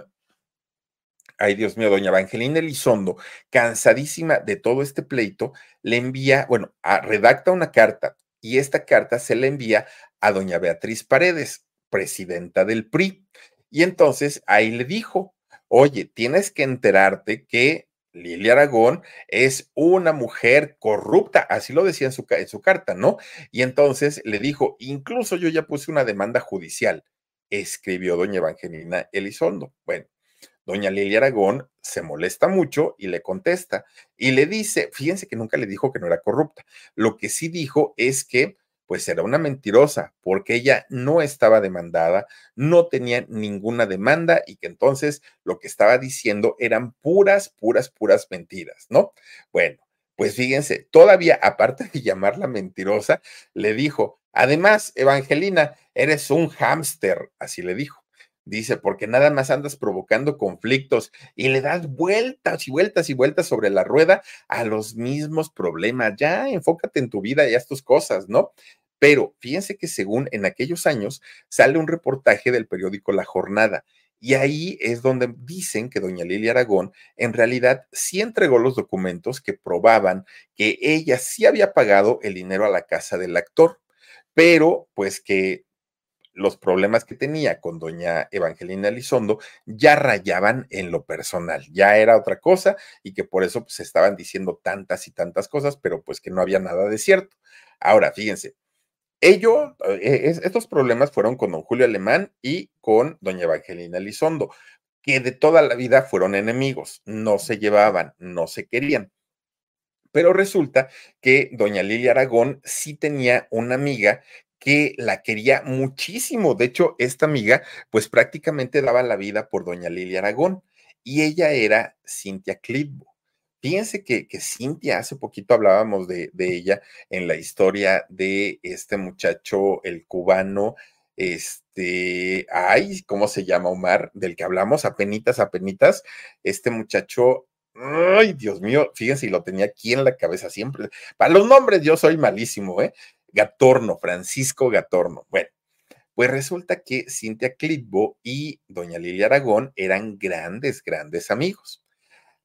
ay Dios mío, doña Evangelina Elizondo, cansadísima de todo este pleito, le envía, bueno, redacta una carta y esta carta se le envía a doña Beatriz Paredes, presidenta del PRI. Y entonces ahí le dijo, oye, tienes que enterarte que Lilia Aragón es una mujer corrupta, así lo decía en su, en su carta, ¿no? Y entonces le dijo, incluso yo ya puse una demanda judicial, escribió doña Evangelina Elizondo. Bueno, Doña Lilia Aragón se molesta mucho y le contesta y le dice, fíjense que nunca le dijo que no era corrupta. Lo que sí dijo es que pues era una mentirosa porque ella no estaba demandada, no tenía ninguna demanda y que entonces lo que estaba diciendo eran puras, puras, puras mentiras, ¿no? Bueno, pues fíjense, todavía aparte de llamarla mentirosa, le dijo, además, Evangelina, eres un hámster, así le dijo. Dice, porque nada más andas provocando conflictos y le das vueltas y vueltas y vueltas sobre la rueda a los mismos problemas. Ya enfócate en tu vida y haz tus cosas, ¿no? Pero fíjense que según en aquellos años sale un reportaje del periódico La Jornada y ahí es donde dicen que doña Lilia Aragón en realidad sí entregó los documentos que probaban que ella sí había pagado el dinero a la casa del actor, pero pues que los problemas que tenía con doña Evangelina Elizondo ya rayaban en lo personal, ya era otra cosa y que por eso pues, se estaban diciendo tantas y tantas cosas, pero pues que no había nada de cierto. Ahora, fíjense, ello, eh, estos problemas fueron con don Julio Alemán y con doña Evangelina Elizondo, que de toda la vida fueron enemigos, no se llevaban, no se querían. Pero resulta que doña Lilia Aragón sí tenía una amiga que la quería muchísimo. De hecho, esta amiga, pues prácticamente daba la vida por doña Lilia Aragón y ella era Cintia Clitbo. Fíjense que, que Cintia, hace poquito hablábamos de, de, ella en la historia de este muchacho, el cubano, este, ay, ¿cómo se llama Omar? Del que hablamos, apenitas, apenitas, este muchacho, ay, Dios mío, fíjense, lo tenía aquí en la cabeza siempre. Para los nombres yo soy malísimo, ¿eh? Gatorno, Francisco Gatorno. Bueno, pues resulta que Cintia Clitbo y doña Lilia Aragón eran grandes, grandes amigos.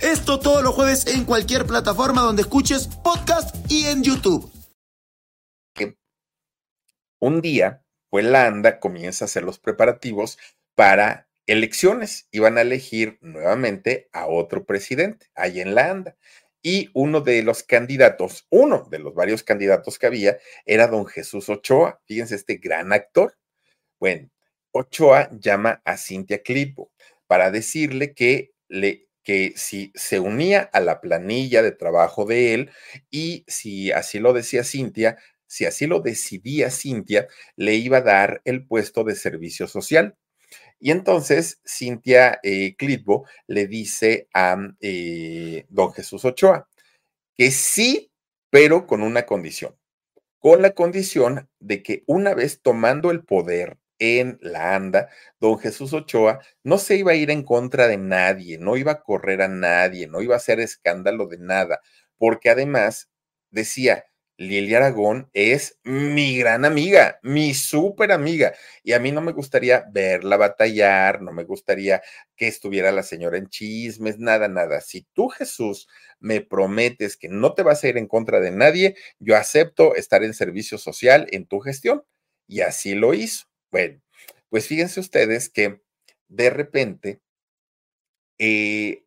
Esto todos los jueves en cualquier plataforma donde escuches podcast y en YouTube. Un día, pues la ANDA comienza a hacer los preparativos para elecciones. Iban a elegir nuevamente a otro presidente ahí en la ANDA. Y uno de los candidatos, uno de los varios candidatos que había, era don Jesús Ochoa. Fíjense, este gran actor. Bueno, Ochoa llama a Cintia Clipo para decirle que le que si se unía a la planilla de trabajo de él y si así lo decía Cintia, si así lo decidía Cintia, le iba a dar el puesto de servicio social. Y entonces Cintia eh, Clitbo le dice a eh, don Jesús Ochoa que sí, pero con una condición, con la condición de que una vez tomando el poder en la anda, don Jesús Ochoa no se iba a ir en contra de nadie, no iba a correr a nadie, no iba a hacer escándalo de nada, porque además decía, Lilia Aragón es mi gran amiga, mi súper amiga, y a mí no me gustaría verla batallar, no me gustaría que estuviera la señora en chismes, nada, nada. Si tú, Jesús, me prometes que no te vas a ir en contra de nadie, yo acepto estar en servicio social en tu gestión. Y así lo hizo. Bueno, pues fíjense ustedes que de repente eh,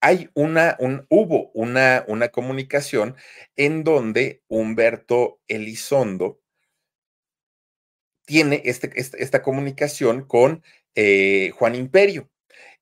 hay una, un, hubo una, una comunicación en donde Humberto Elizondo tiene este, este esta, comunicación con eh, Juan Imperio.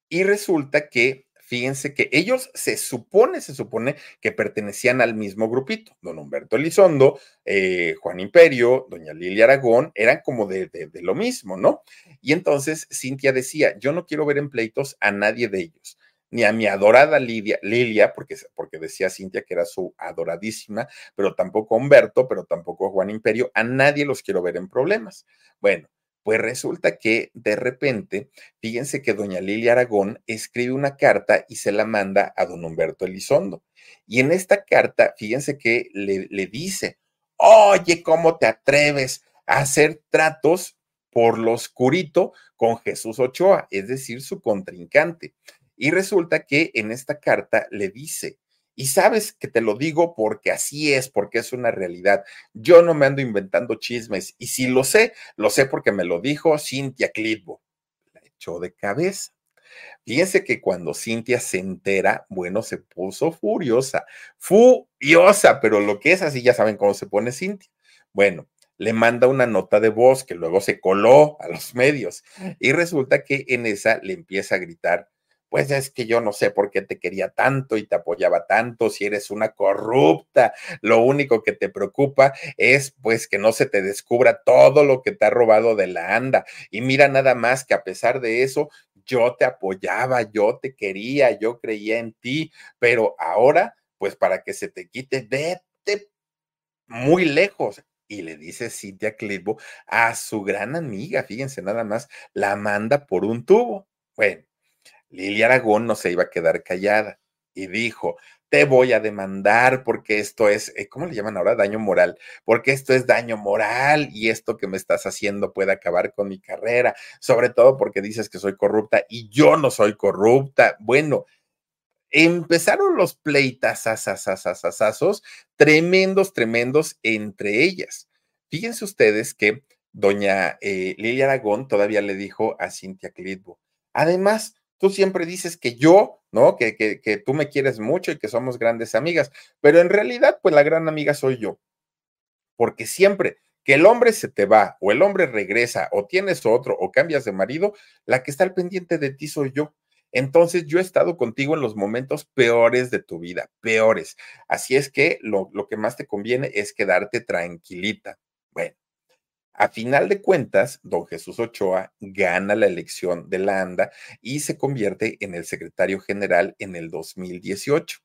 Y resulta que fíjense que ellos se supone, se supone que pertenecían al mismo grupito. Don Humberto Elizondo, eh, Juan Imperio, doña Lilia Aragón, eran como de, de, lo mismo, ¿no? Y entonces Cintia decía, yo no quiero ver en pleitos a nadie de ellos, ni a mi adorada Lidia, Lilia, porque, porque decía Cintia que era su adoradísima, pero tampoco a Humberto, pero tampoco a Juan Imperio, a nadie los quiero ver en problemas. Bueno, pues resulta que de repente, fíjense que doña Lilia Aragón escribe una carta y se la manda a don Humberto Elizondo. Y en esta carta, fíjense que le, le dice, oye, ¿cómo te atreves a hacer tratos por lo oscurito con Jesús Ochoa, es decir, su contrincante? Y resulta que en esta carta le dice, y sabes que te lo digo porque así es, porque es una realidad. Yo no me ando inventando chismes y si lo sé, lo sé porque me lo dijo Cintia Clitbo. La echó de cabeza. Fíjense que cuando Cintia se entera, bueno, se puso furiosa, furiosa, pero lo que es así, ya saben cómo se pone Cintia. Bueno, le manda una nota de voz que luego se coló a los medios y resulta que en esa le empieza a gritar, pues es que yo no sé por qué te quería tanto y te apoyaba tanto, si eres una corrupta, lo único que te preocupa es pues que no se te descubra todo lo que te ha robado de la anda. Y mira nada más que a pesar de eso, yo te apoyaba, yo te quería, yo creía en ti, pero ahora, pues para que se te quite, vete muy lejos. Y le dice Cintia Clitbo a su gran amiga, fíjense nada más, la manda por un tubo. Bueno, Lilia Aragón no se iba a quedar callada y dijo, te voy a demandar porque esto es, eh, ¿cómo le llaman ahora? Daño moral, porque esto es daño moral y esto que me estás haciendo puede acabar con mi carrera, sobre todo porque dices que soy corrupta y yo no soy corrupta. Bueno, empezaron los pleitasazazazazazazos tremendos, tremendos entre ellas. Fíjense ustedes que doña eh, Lilia Aragón todavía le dijo a Cintia Clitbo, además, tú siempre dices que yo, ¿no? Que, que, que tú me quieres mucho y que somos grandes amigas, pero en realidad, pues la gran amiga soy yo, porque siempre que el hombre se te va o el hombre regresa o tienes otro o cambias de marido, la que está al pendiente de ti soy yo. Entonces yo he estado contigo en los momentos peores de tu vida, peores. Así es que lo, lo que más te conviene es quedarte tranquilita. Bueno, a final de cuentas, don Jesús Ochoa gana la elección de la ANDA y se convierte en el secretario general en el 2018.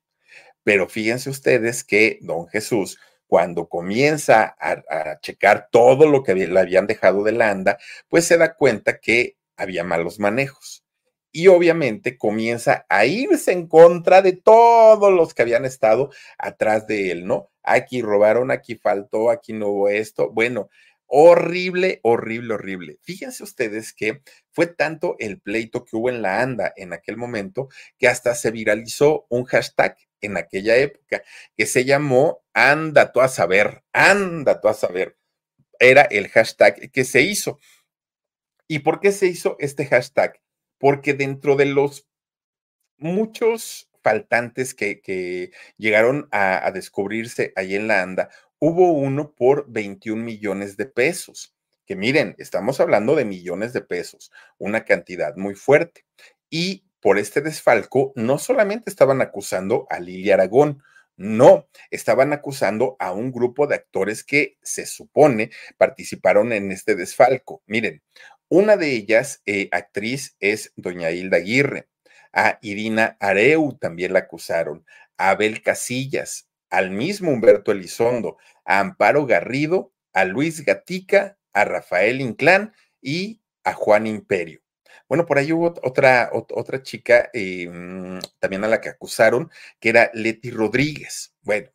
Pero fíjense ustedes que don Jesús cuando comienza a, checar todo lo que le habían dejado de la ANDA, pues se da cuenta que había malos manejos. Y obviamente comienza a irse en contra de todos los que habían estado atrás de él, ¿no? Aquí robaron, aquí faltó, aquí no hubo esto. Bueno, horrible, horrible, horrible. Fíjense ustedes que fue tanto el pleito que hubo en la ANDA en aquel momento que hasta se viralizó un hashtag en aquella época, que se llamó Anda tú a saber, anda tú a saber. Era el hashtag que se hizo. ¿Y por qué se hizo este hashtag? Porque dentro de los muchos faltantes que, llegaron a, a, descubrirse ahí en la ANDA, hubo uno por 21 millones de pesos. Que miren, estamos hablando de millones de pesos, una cantidad muy fuerte. Y por este desfalco, no solamente estaban acusando a Lili Aragón, no, estaban acusando a un grupo de actores que se supone participaron en este desfalco. Miren, una de ellas, eh, actriz, es doña Hilda Aguirre. A Irina Areu también la acusaron. A Abel Casillas, al mismo Humberto Elizondo, a Amparo Garrido, a Luis Gatica, a Rafael Inclán y a Juan Imperio. Bueno, por ahí hubo otra, otra chica eh, mm, también a la que acusaron, que era Leti Rodríguez. Bueno,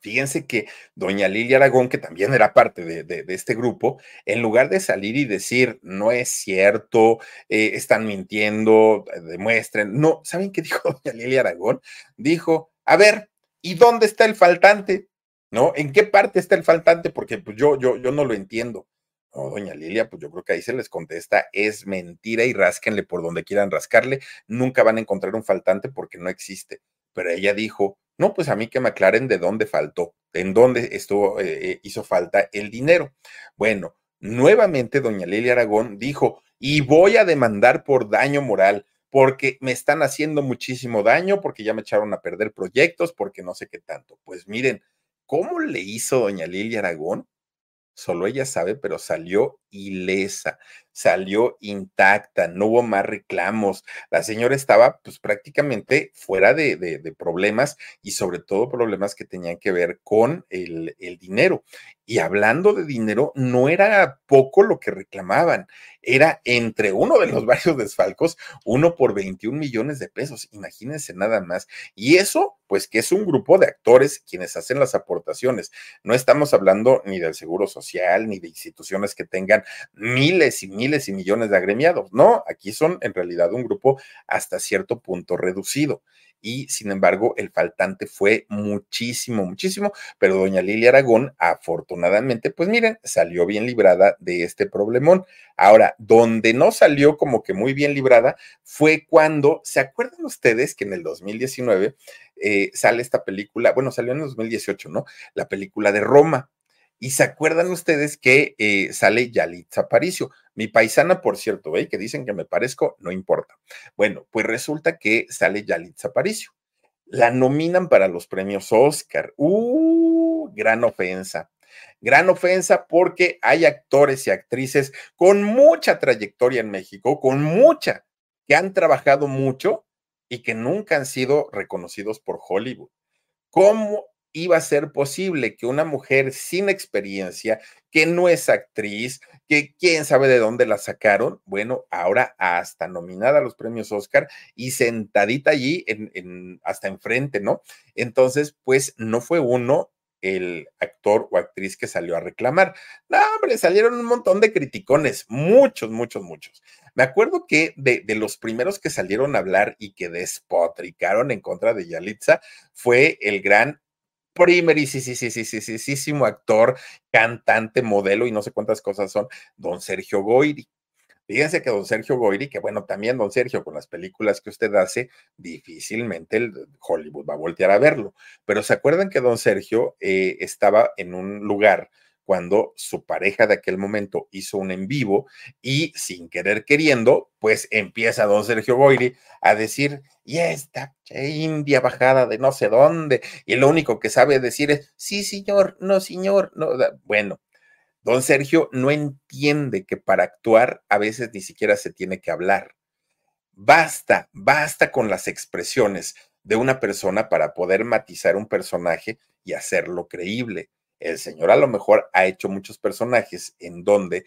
Fíjense que doña Lilia Aragón, que también era parte de, este grupo, en lugar de salir y decir, no es cierto, eh, están mintiendo, demuestren, no, ¿saben qué dijo doña Lilia Aragón? Dijo, a ver, ¿y dónde está el faltante? ¿No? ¿En qué parte está el faltante? Porque pues, yo, yo, yo no lo entiendo. No, doña Lilia, pues yo creo que ahí se les contesta, es mentira y rásquenle por donde quieran rascarle, nunca van a encontrar un faltante porque no existe. Pero ella dijo, no, pues a mí que me aclaren de dónde faltó, en dónde estuvo, eh, eh, hizo falta el dinero. Bueno, nuevamente doña Lilia Aragón dijo, y voy a demandar por daño moral, porque me están haciendo muchísimo daño, porque ya me echaron a perder proyectos, porque no sé qué tanto. Pues miren, ¿cómo le hizo doña Lilia Aragón? Solo ella sabe, pero salió ilesa, salió intacta, no hubo más reclamos. La señora estaba pues prácticamente fuera de, de, problemas y sobre todo problemas que tenían que ver con el, el dinero. Y hablando de dinero, no era poco lo que reclamaban, era entre uno de los varios desfalcos, uno por 21 millones de pesos, imagínense nada más. Y eso, pues que es un grupo de actores quienes hacen las aportaciones. No estamos hablando ni del Seguro Social, ni de instituciones que tengan miles y miles y millones de agremiados, no, aquí son en realidad un grupo hasta cierto punto reducido y sin embargo el faltante fue muchísimo, muchísimo, pero doña Lilia Aragón afortunadamente, pues miren, salió bien librada de este problemón. Ahora, donde no salió como que muy bien librada fue cuando, ¿se acuerdan ustedes que en el 2019 eh, sale esta película? Bueno, salió en el 2018, ¿no? La película de Roma. Y se acuerdan ustedes que eh, sale Yalitza Aparicio, mi paisana, por cierto, ¿eh? que dicen que me parezco, no importa. Bueno, pues resulta que sale Yalitza Aparicio. La nominan para los premios Oscar. ¡Uh! Gran ofensa. Gran ofensa porque hay actores y actrices con mucha trayectoria en México, con mucha, que han trabajado mucho y que nunca han sido reconocidos por Hollywood. ¿Cómo iba a ser posible que una mujer sin experiencia, que no es actriz, que quién sabe de dónde la sacaron, bueno, ahora hasta nominada a los premios Oscar y sentadita allí hasta enfrente, ¿no? Entonces, pues no fue uno, el actor o actriz que salió a reclamar. No, hombre, salieron un montón de criticones, muchos, muchos, muchos. Me acuerdo que de, los primeros que salieron a hablar y que despotricaron en contra de Yalitza fue el gran primerísimo actor, cantante, modelo y no sé cuántas cosas son, don Sergio Goyri. Fíjense que don Sergio Goyri, que bueno, también don Sergio, con las películas que usted hace, difícilmente el Hollywood va a voltear a verlo. Pero se acuerdan que don Sergio eh, estaba en un lugar cuando su pareja de aquel momento hizo un en vivo y sin querer queriendo, pues empieza don Sergio Goyri a decir, y esta india bajada de no sé dónde, y lo único que sabe decir es, sí, señor, no, señor, no, bueno, Don Sergio no entiende que para actuar a veces ni siquiera se tiene que hablar. Basta, basta con las expresiones de una persona para poder matizar un personaje y hacerlo creíble. El señor a lo mejor ha hecho muchos personajes en donde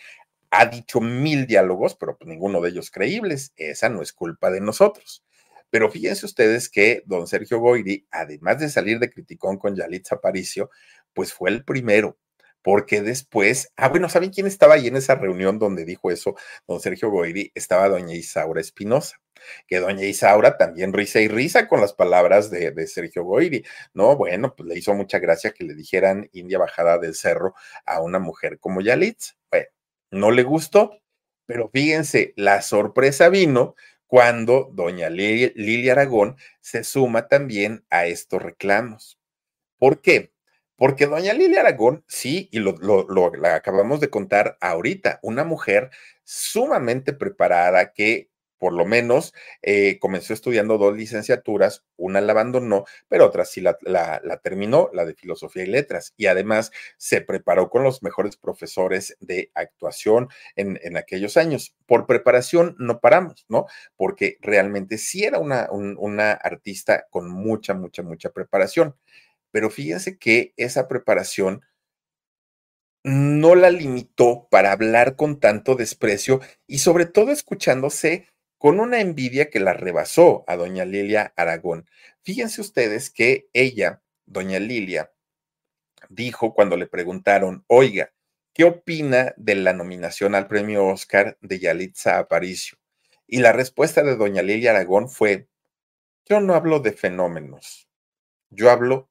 ha dicho mil diálogos, pero pues ninguno de ellos creíbles. Esa no es culpa de nosotros. Pero fíjense ustedes que don Sergio Goyri, además de salir de criticón con Yalitza Aparicio, pues fue el primero porque después, ah, bueno, ¿saben quién estaba ahí en esa reunión donde dijo eso don Sergio Goyri? Estaba doña Isaura Espinosa, que doña Isaura también risa y risa con las palabras de, de, Sergio Goyri, ¿no? Bueno, pues le hizo mucha gracia que le dijeran India bajada del cerro a una mujer como Yalitza. Bueno, no le gustó, pero fíjense, la sorpresa vino cuando doña Lilia Aragón se suma también a estos reclamos. ¿Por qué? Porque doña Lilia Aragón, sí, y lo, acabamos de contar ahorita, una mujer sumamente preparada que por lo menos eh, comenzó estudiando dos licenciaturas, una la abandonó, pero otra sí la, terminó, la de filosofía y letras, y además se preparó con los mejores profesores de actuación en, aquellos años. Por preparación no paramos, ¿no? Porque realmente sí era una artista con mucha, mucha, mucha preparación pero fíjense que esa preparación no la limitó para hablar con tanto desprecio y sobre todo escuchándose con una envidia que la rebasó a doña Lilia Aragón. Fíjense ustedes que ella, doña Lilia, dijo cuando le preguntaron, oiga, ¿qué opina de la nominación al premio Oscar de Yalitza Aparicio? Y la respuesta de doña Lilia Aragón fue, yo no hablo de fenómenos, yo hablo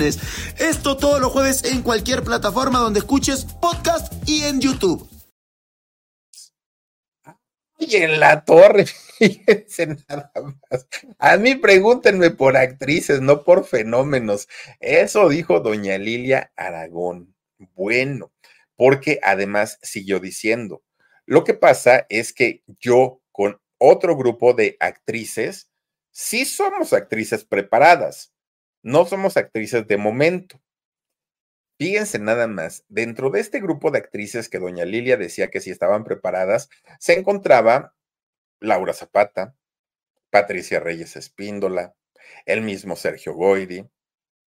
Esto todos los jueves en cualquier plataforma donde escuches podcast y en YouTube. Y en la torre, fíjense nada más. A mí pregúntenme por actrices, no por fenómenos. Eso dijo doña Lilia Aragón. Bueno, porque además siguió diciendo, lo que pasa es que yo con otro grupo de actrices, sí somos actrices preparadas, no somos actrices de momento. Fíjense nada más, dentro de este grupo de actrices que doña Lilia decía que si estaban preparadas, se encontraba Laura Zapata, Patricia Reyes Espíndola, el mismo Sergio Goyri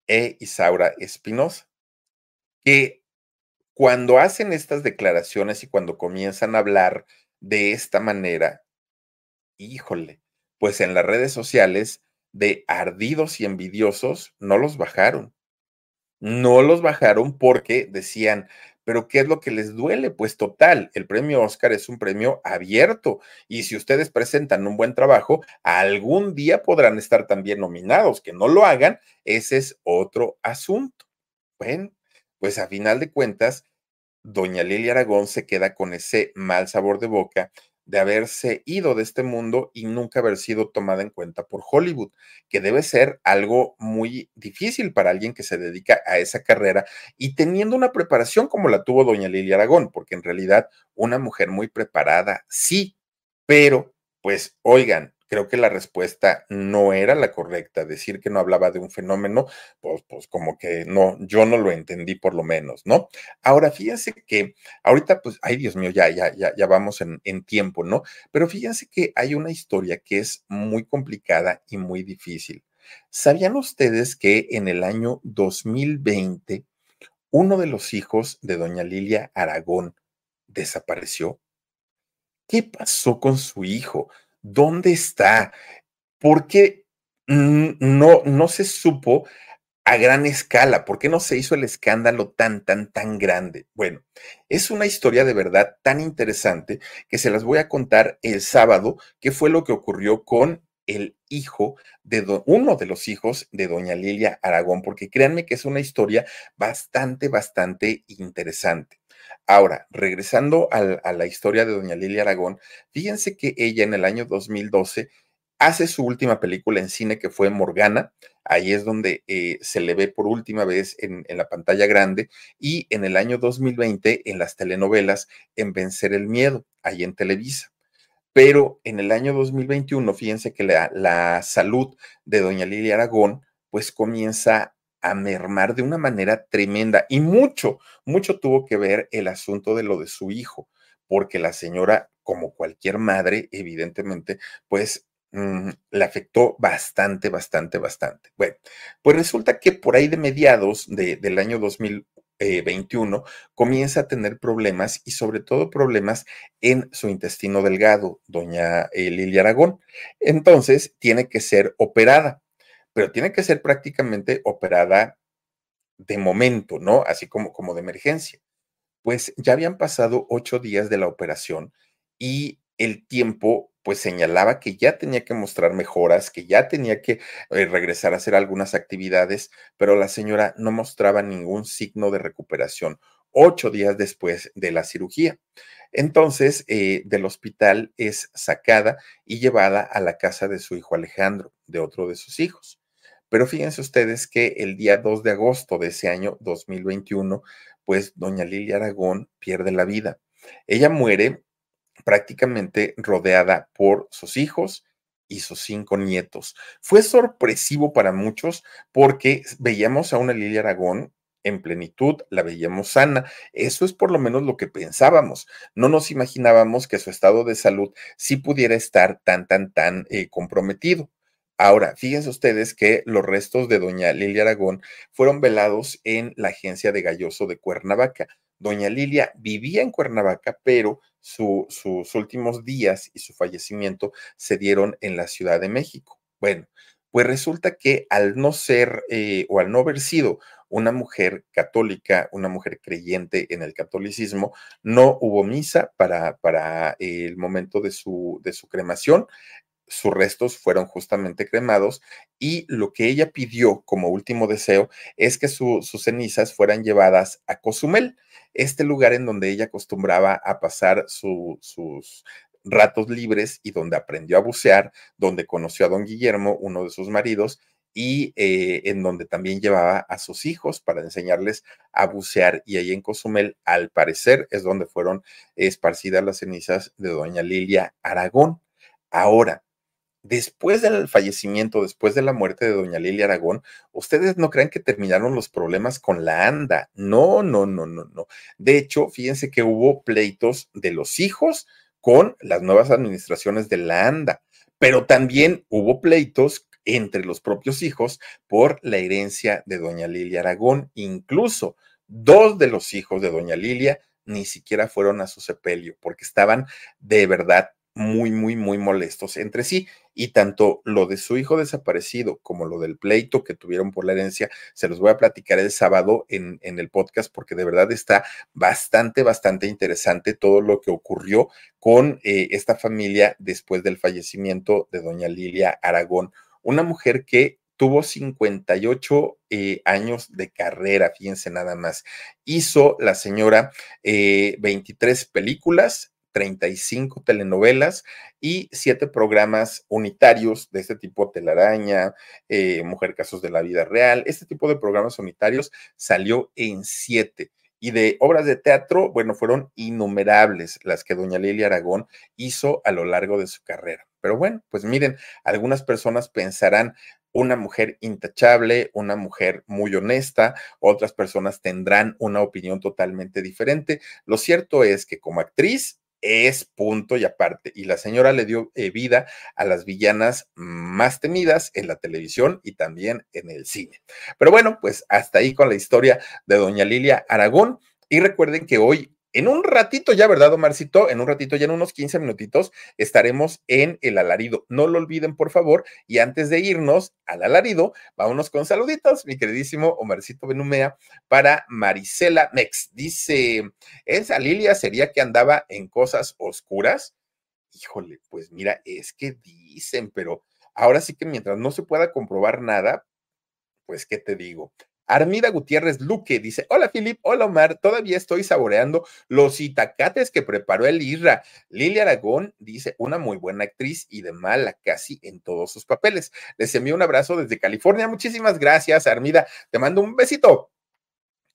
e Isaura Espinosa, que cuando hacen estas declaraciones y cuando comienzan a hablar de esta manera, híjole, pues en las redes sociales de ardidos y envidiosos no los bajaron no los bajaron porque decían, pero ¿qué es lo que les duele? Pues total, el premio Oscar es un premio abierto y si ustedes presentan un buen trabajo, algún día podrán estar también nominados. Que no lo hagan, ese es otro asunto. Bueno, pues a final de cuentas, doña Lilia Aragón se queda con ese mal sabor de boca de haberse ido de este mundo y nunca haber sido tomada en cuenta por Hollywood, que debe ser algo muy difícil para alguien que se dedica a esa carrera y teniendo una preparación como la tuvo doña Lilia Aragón, porque en realidad una mujer muy preparada, sí, pero pues oigan, creo que la respuesta no era la correcta. Decir que no hablaba de un fenómeno, pues, pues como que no, yo no lo entendí por lo menos, ¿no? Ahora, fíjense que ahorita, pues, ay Dios mío, ya, ya, ya, ya vamos en, en tiempo, ¿no? Pero fíjense que hay una historia que es muy complicada y muy difícil. ¿Sabían ustedes que en el año 2020 uno de los hijos de doña Lilia Aragón desapareció? ¿Qué pasó con su hijo? ¿Dónde está? ¿Por qué no, no se supo a gran escala? ¿Por qué no se hizo el escándalo tan, tan, tan grande? Bueno, es una historia de verdad tan interesante que se las voy a contar el sábado, qué fue lo que ocurrió con el hijo de uno de los hijos de doña Lilia Aragón, porque créanme que es una historia bastante, bastante interesante. Ahora, regresando a la historia de doña Lilia Aragón, fíjense que ella en el año 2012 hace su última película en cine que fue Morgana. Ahí es donde eh, se le ve por última vez en, la pantalla grande y en el año 2020 en las telenovelas en Vencer el Miedo, ahí en Televisa. Pero en el año 2021, fíjense que la, la salud de doña Lilia Aragón pues comienza a mermar de una manera tremenda y mucho, mucho tuvo que ver el asunto de lo de su hijo, porque la señora, como cualquier madre, evidentemente, pues mm, le afectó bastante, bastante, bastante. Bueno, pues resulta que por ahí de mediados de, del año 2021 comienza a tener problemas y sobre todo problemas en su intestino delgado, doña eh, Lilia Aragón. Entonces tiene que ser operada pero tiene que ser prácticamente operada de momento, ¿no? Así como, como de emergencia. Pues ya habían pasado ocho días de la operación y el tiempo pues señalaba que ya tenía que mostrar mejoras, que ya tenía que eh, regresar a hacer algunas actividades, pero la señora no mostraba ningún signo de recuperación ocho días después de la cirugía. Entonces, eh, del hospital es sacada y llevada a la casa de su hijo Alejandro, de otro de sus hijos. Pero fíjense ustedes que el día 2 de agosto de ese año 2021, pues doña Lilia Aragón pierde la vida. Ella muere prácticamente rodeada por sus hijos y sus cinco nietos. Fue sorpresivo para muchos porque veíamos a una Lilia Aragón en plenitud, la veíamos sana. Eso es por lo menos lo que pensábamos. No nos imaginábamos que su estado de salud sí pudiera estar tan, tan, tan eh, comprometido. Ahora, fíjense ustedes que los restos de doña Lilia Aragón fueron velados en la agencia de Galloso de Cuernavaca. Doña Lilia vivía en Cuernavaca, pero sus últimos días y su fallecimiento se dieron en la Ciudad de México. Bueno, pues resulta que al no ser eh, o al no haber sido una mujer católica, una mujer creyente en el catolicismo, no hubo misa para, para el momento de su, de su cremación sus restos fueron justamente cremados y lo que ella pidió como último deseo es que sus cenizas fueran llevadas a Cozumel, este lugar en donde ella acostumbraba a pasar sus ratos libres y donde aprendió a bucear, donde conoció a don Guillermo, uno de sus maridos, y eh, en donde también llevaba a sus hijos para enseñarles a bucear. Y ahí en Cozumel, al parecer, es donde fueron esparcidas las cenizas de doña Lilia Aragón. Ahora, después del fallecimiento, después de la muerte de doña Lilia Aragón, ustedes no crean que terminaron los problemas con la ANDA. No, no, no, no, no. De hecho, fíjense que hubo pleitos de los hijos con las nuevas administraciones de la ANDA, pero también hubo pleitos entre los propios hijos por la herencia de doña Lilia Aragón. Incluso dos de los hijos de doña Lilia ni siquiera fueron a su sepelio porque estaban de verdad muy, muy, muy molestos entre sí. Y tanto lo de su hijo desaparecido como lo del pleito que tuvieron por la herencia, se los voy a platicar el sábado en, en el podcast porque de verdad está bastante, bastante interesante todo lo que ocurrió con eh, esta familia después del fallecimiento de doña Lilia Aragón, una mujer que tuvo 58 eh, años de carrera, fíjense nada más. Hizo la señora 23 eh, películas, 35 telenovelas y 7 programas unitarios de este tipo, Telaraña, eh, Mujer Casos de la Vida Real. Este tipo de programas unitarios salió en 7 Y de obras de teatro, bueno, fueron innumerables las que doña Lilia Aragón hizo a lo largo de su carrera. Pero bueno, pues miren, algunas personas pensarán una mujer intachable, una mujer muy honesta, otras personas tendrán una opinión totalmente diferente. Lo cierto es que como actriz es punto y aparte. Y la señora le dio eh, vida a las villanas más temidas en la televisión y también en el cine. Pero bueno, pues hasta ahí con la historia de doña Lilia Aragón. Y recuerden que hoy en un ratito ya, ¿verdad, Omarcito? En un ratito, ya en unos 15 minutitos, estaremos en el alarido. No lo olviden, por favor. Y antes de irnos al alarido, vámonos con saluditos, mi queridísimo Omarcito Benumea, para Marisela Mex. Dice, ¿esa Lilia sería que andaba en cosas oscuras? Híjole, pues mira, es que dicen, pero ahora sí que mientras no se pueda comprobar nada, pues, ¿qué te digo? Armida Gutiérrez Luque dice: Hola, Filip. Hola, Omar. Todavía estoy saboreando los itacates que preparó el Isra. Lilia Aragón dice: Una muy buena actriz y de mala casi en todos sus papeles. Les envío un abrazo desde California. Muchísimas gracias, Armida. Te mando un besito.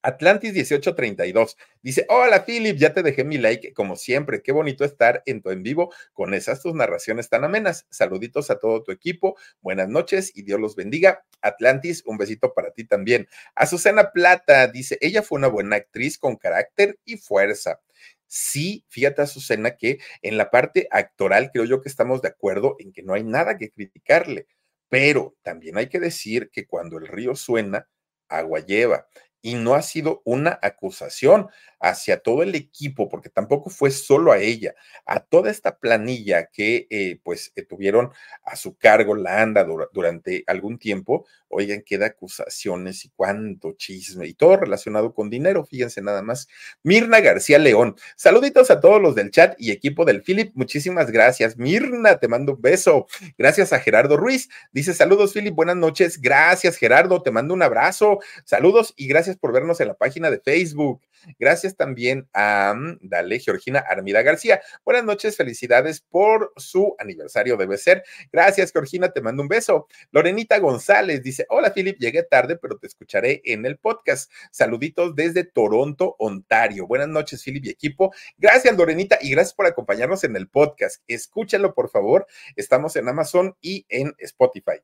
Atlantis 1832 dice: Hola Philip, ya te dejé mi like como siempre. Qué bonito estar en tu en vivo con esas tus narraciones tan amenas. Saluditos a todo tu equipo. Buenas noches y Dios los bendiga. Atlantis, un besito para ti también. Azucena Plata dice: Ella fue una buena actriz con carácter y fuerza. Sí, fíjate, Azucena, que en la parte actoral creo yo que estamos de acuerdo en que no hay nada que criticarle, pero también hay que decir que cuando el río suena, agua lleva y no ha sido una acusación hacia todo el equipo, porque tampoco fue solo a ella, a toda esta planilla que eh, pues eh, tuvieron a su cargo la ANDA durante algún tiempo, oigan, queda acusaciones y cuánto chisme y todo relacionado con dinero, fíjense nada más. Mirna García León, saluditos a todos los del chat y equipo del Philip, muchísimas gracias. Mirna, te mando un beso. Gracias a Gerardo Ruiz, dice saludos Philip, buenas noches. Gracias Gerardo, te mando un abrazo. Saludos y gracias por vernos en la página de Facebook. Gracias también a, mm, dale, Georgina Armida García. Buenas noches, felicidades por su aniversario, debe ser. Gracias, Georgina, te mando un beso. Lorenita González dice, hola, Philip, llegué tarde, pero te escucharé en el podcast. Saluditos desde Toronto, Ontario. Buenas noches, Philip y equipo. Gracias, Lorenita, y gracias por acompañarnos en el podcast. Escúchalo, por favor. Estamos en Amazon y en Spotify.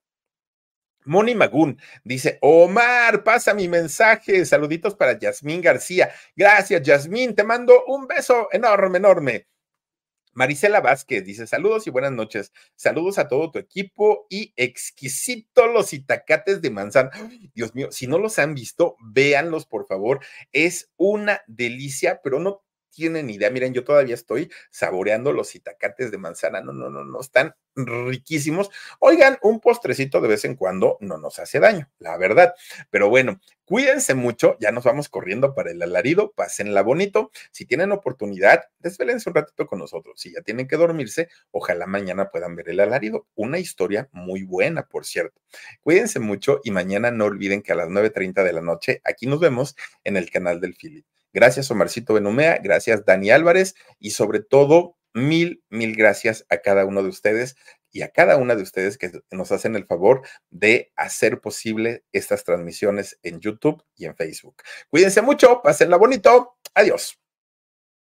Moni Magún dice, Omar, pasa mi mensaje. Saluditos para Yasmín García. Gracias, Yasmín. Te mando un beso enorme, enorme. Marisela Vázquez dice saludos y buenas noches. Saludos a todo tu equipo y exquisito los itacates de manzana. Dios mío, si no los han visto, véanlos por favor. Es una delicia, pero no tienen idea. Miren, yo todavía estoy saboreando los itacates de manzana. No, no, no, no, están riquísimos. Oigan, un postrecito de vez en cuando no nos hace daño, la verdad. Pero bueno, cuídense mucho. Ya nos vamos corriendo para el alarido. Pásenla bonito. Si tienen oportunidad, desvelense un ratito con nosotros. Si ya tienen que dormirse, ojalá mañana puedan ver el alarido. Una historia muy buena, por cierto. Cuídense mucho y mañana no olviden que a las 9.30 de la noche aquí nos vemos en el canal del Philip. Gracias, Omarcito Benumea. Gracias, Dani Álvarez. Y sobre todo, mil, mil gracias a cada uno de ustedes y a cada una de ustedes que nos hacen el favor de hacer posible estas transmisiones en YouTube y en Facebook. Cuídense mucho, pásenla bonito. Adiós.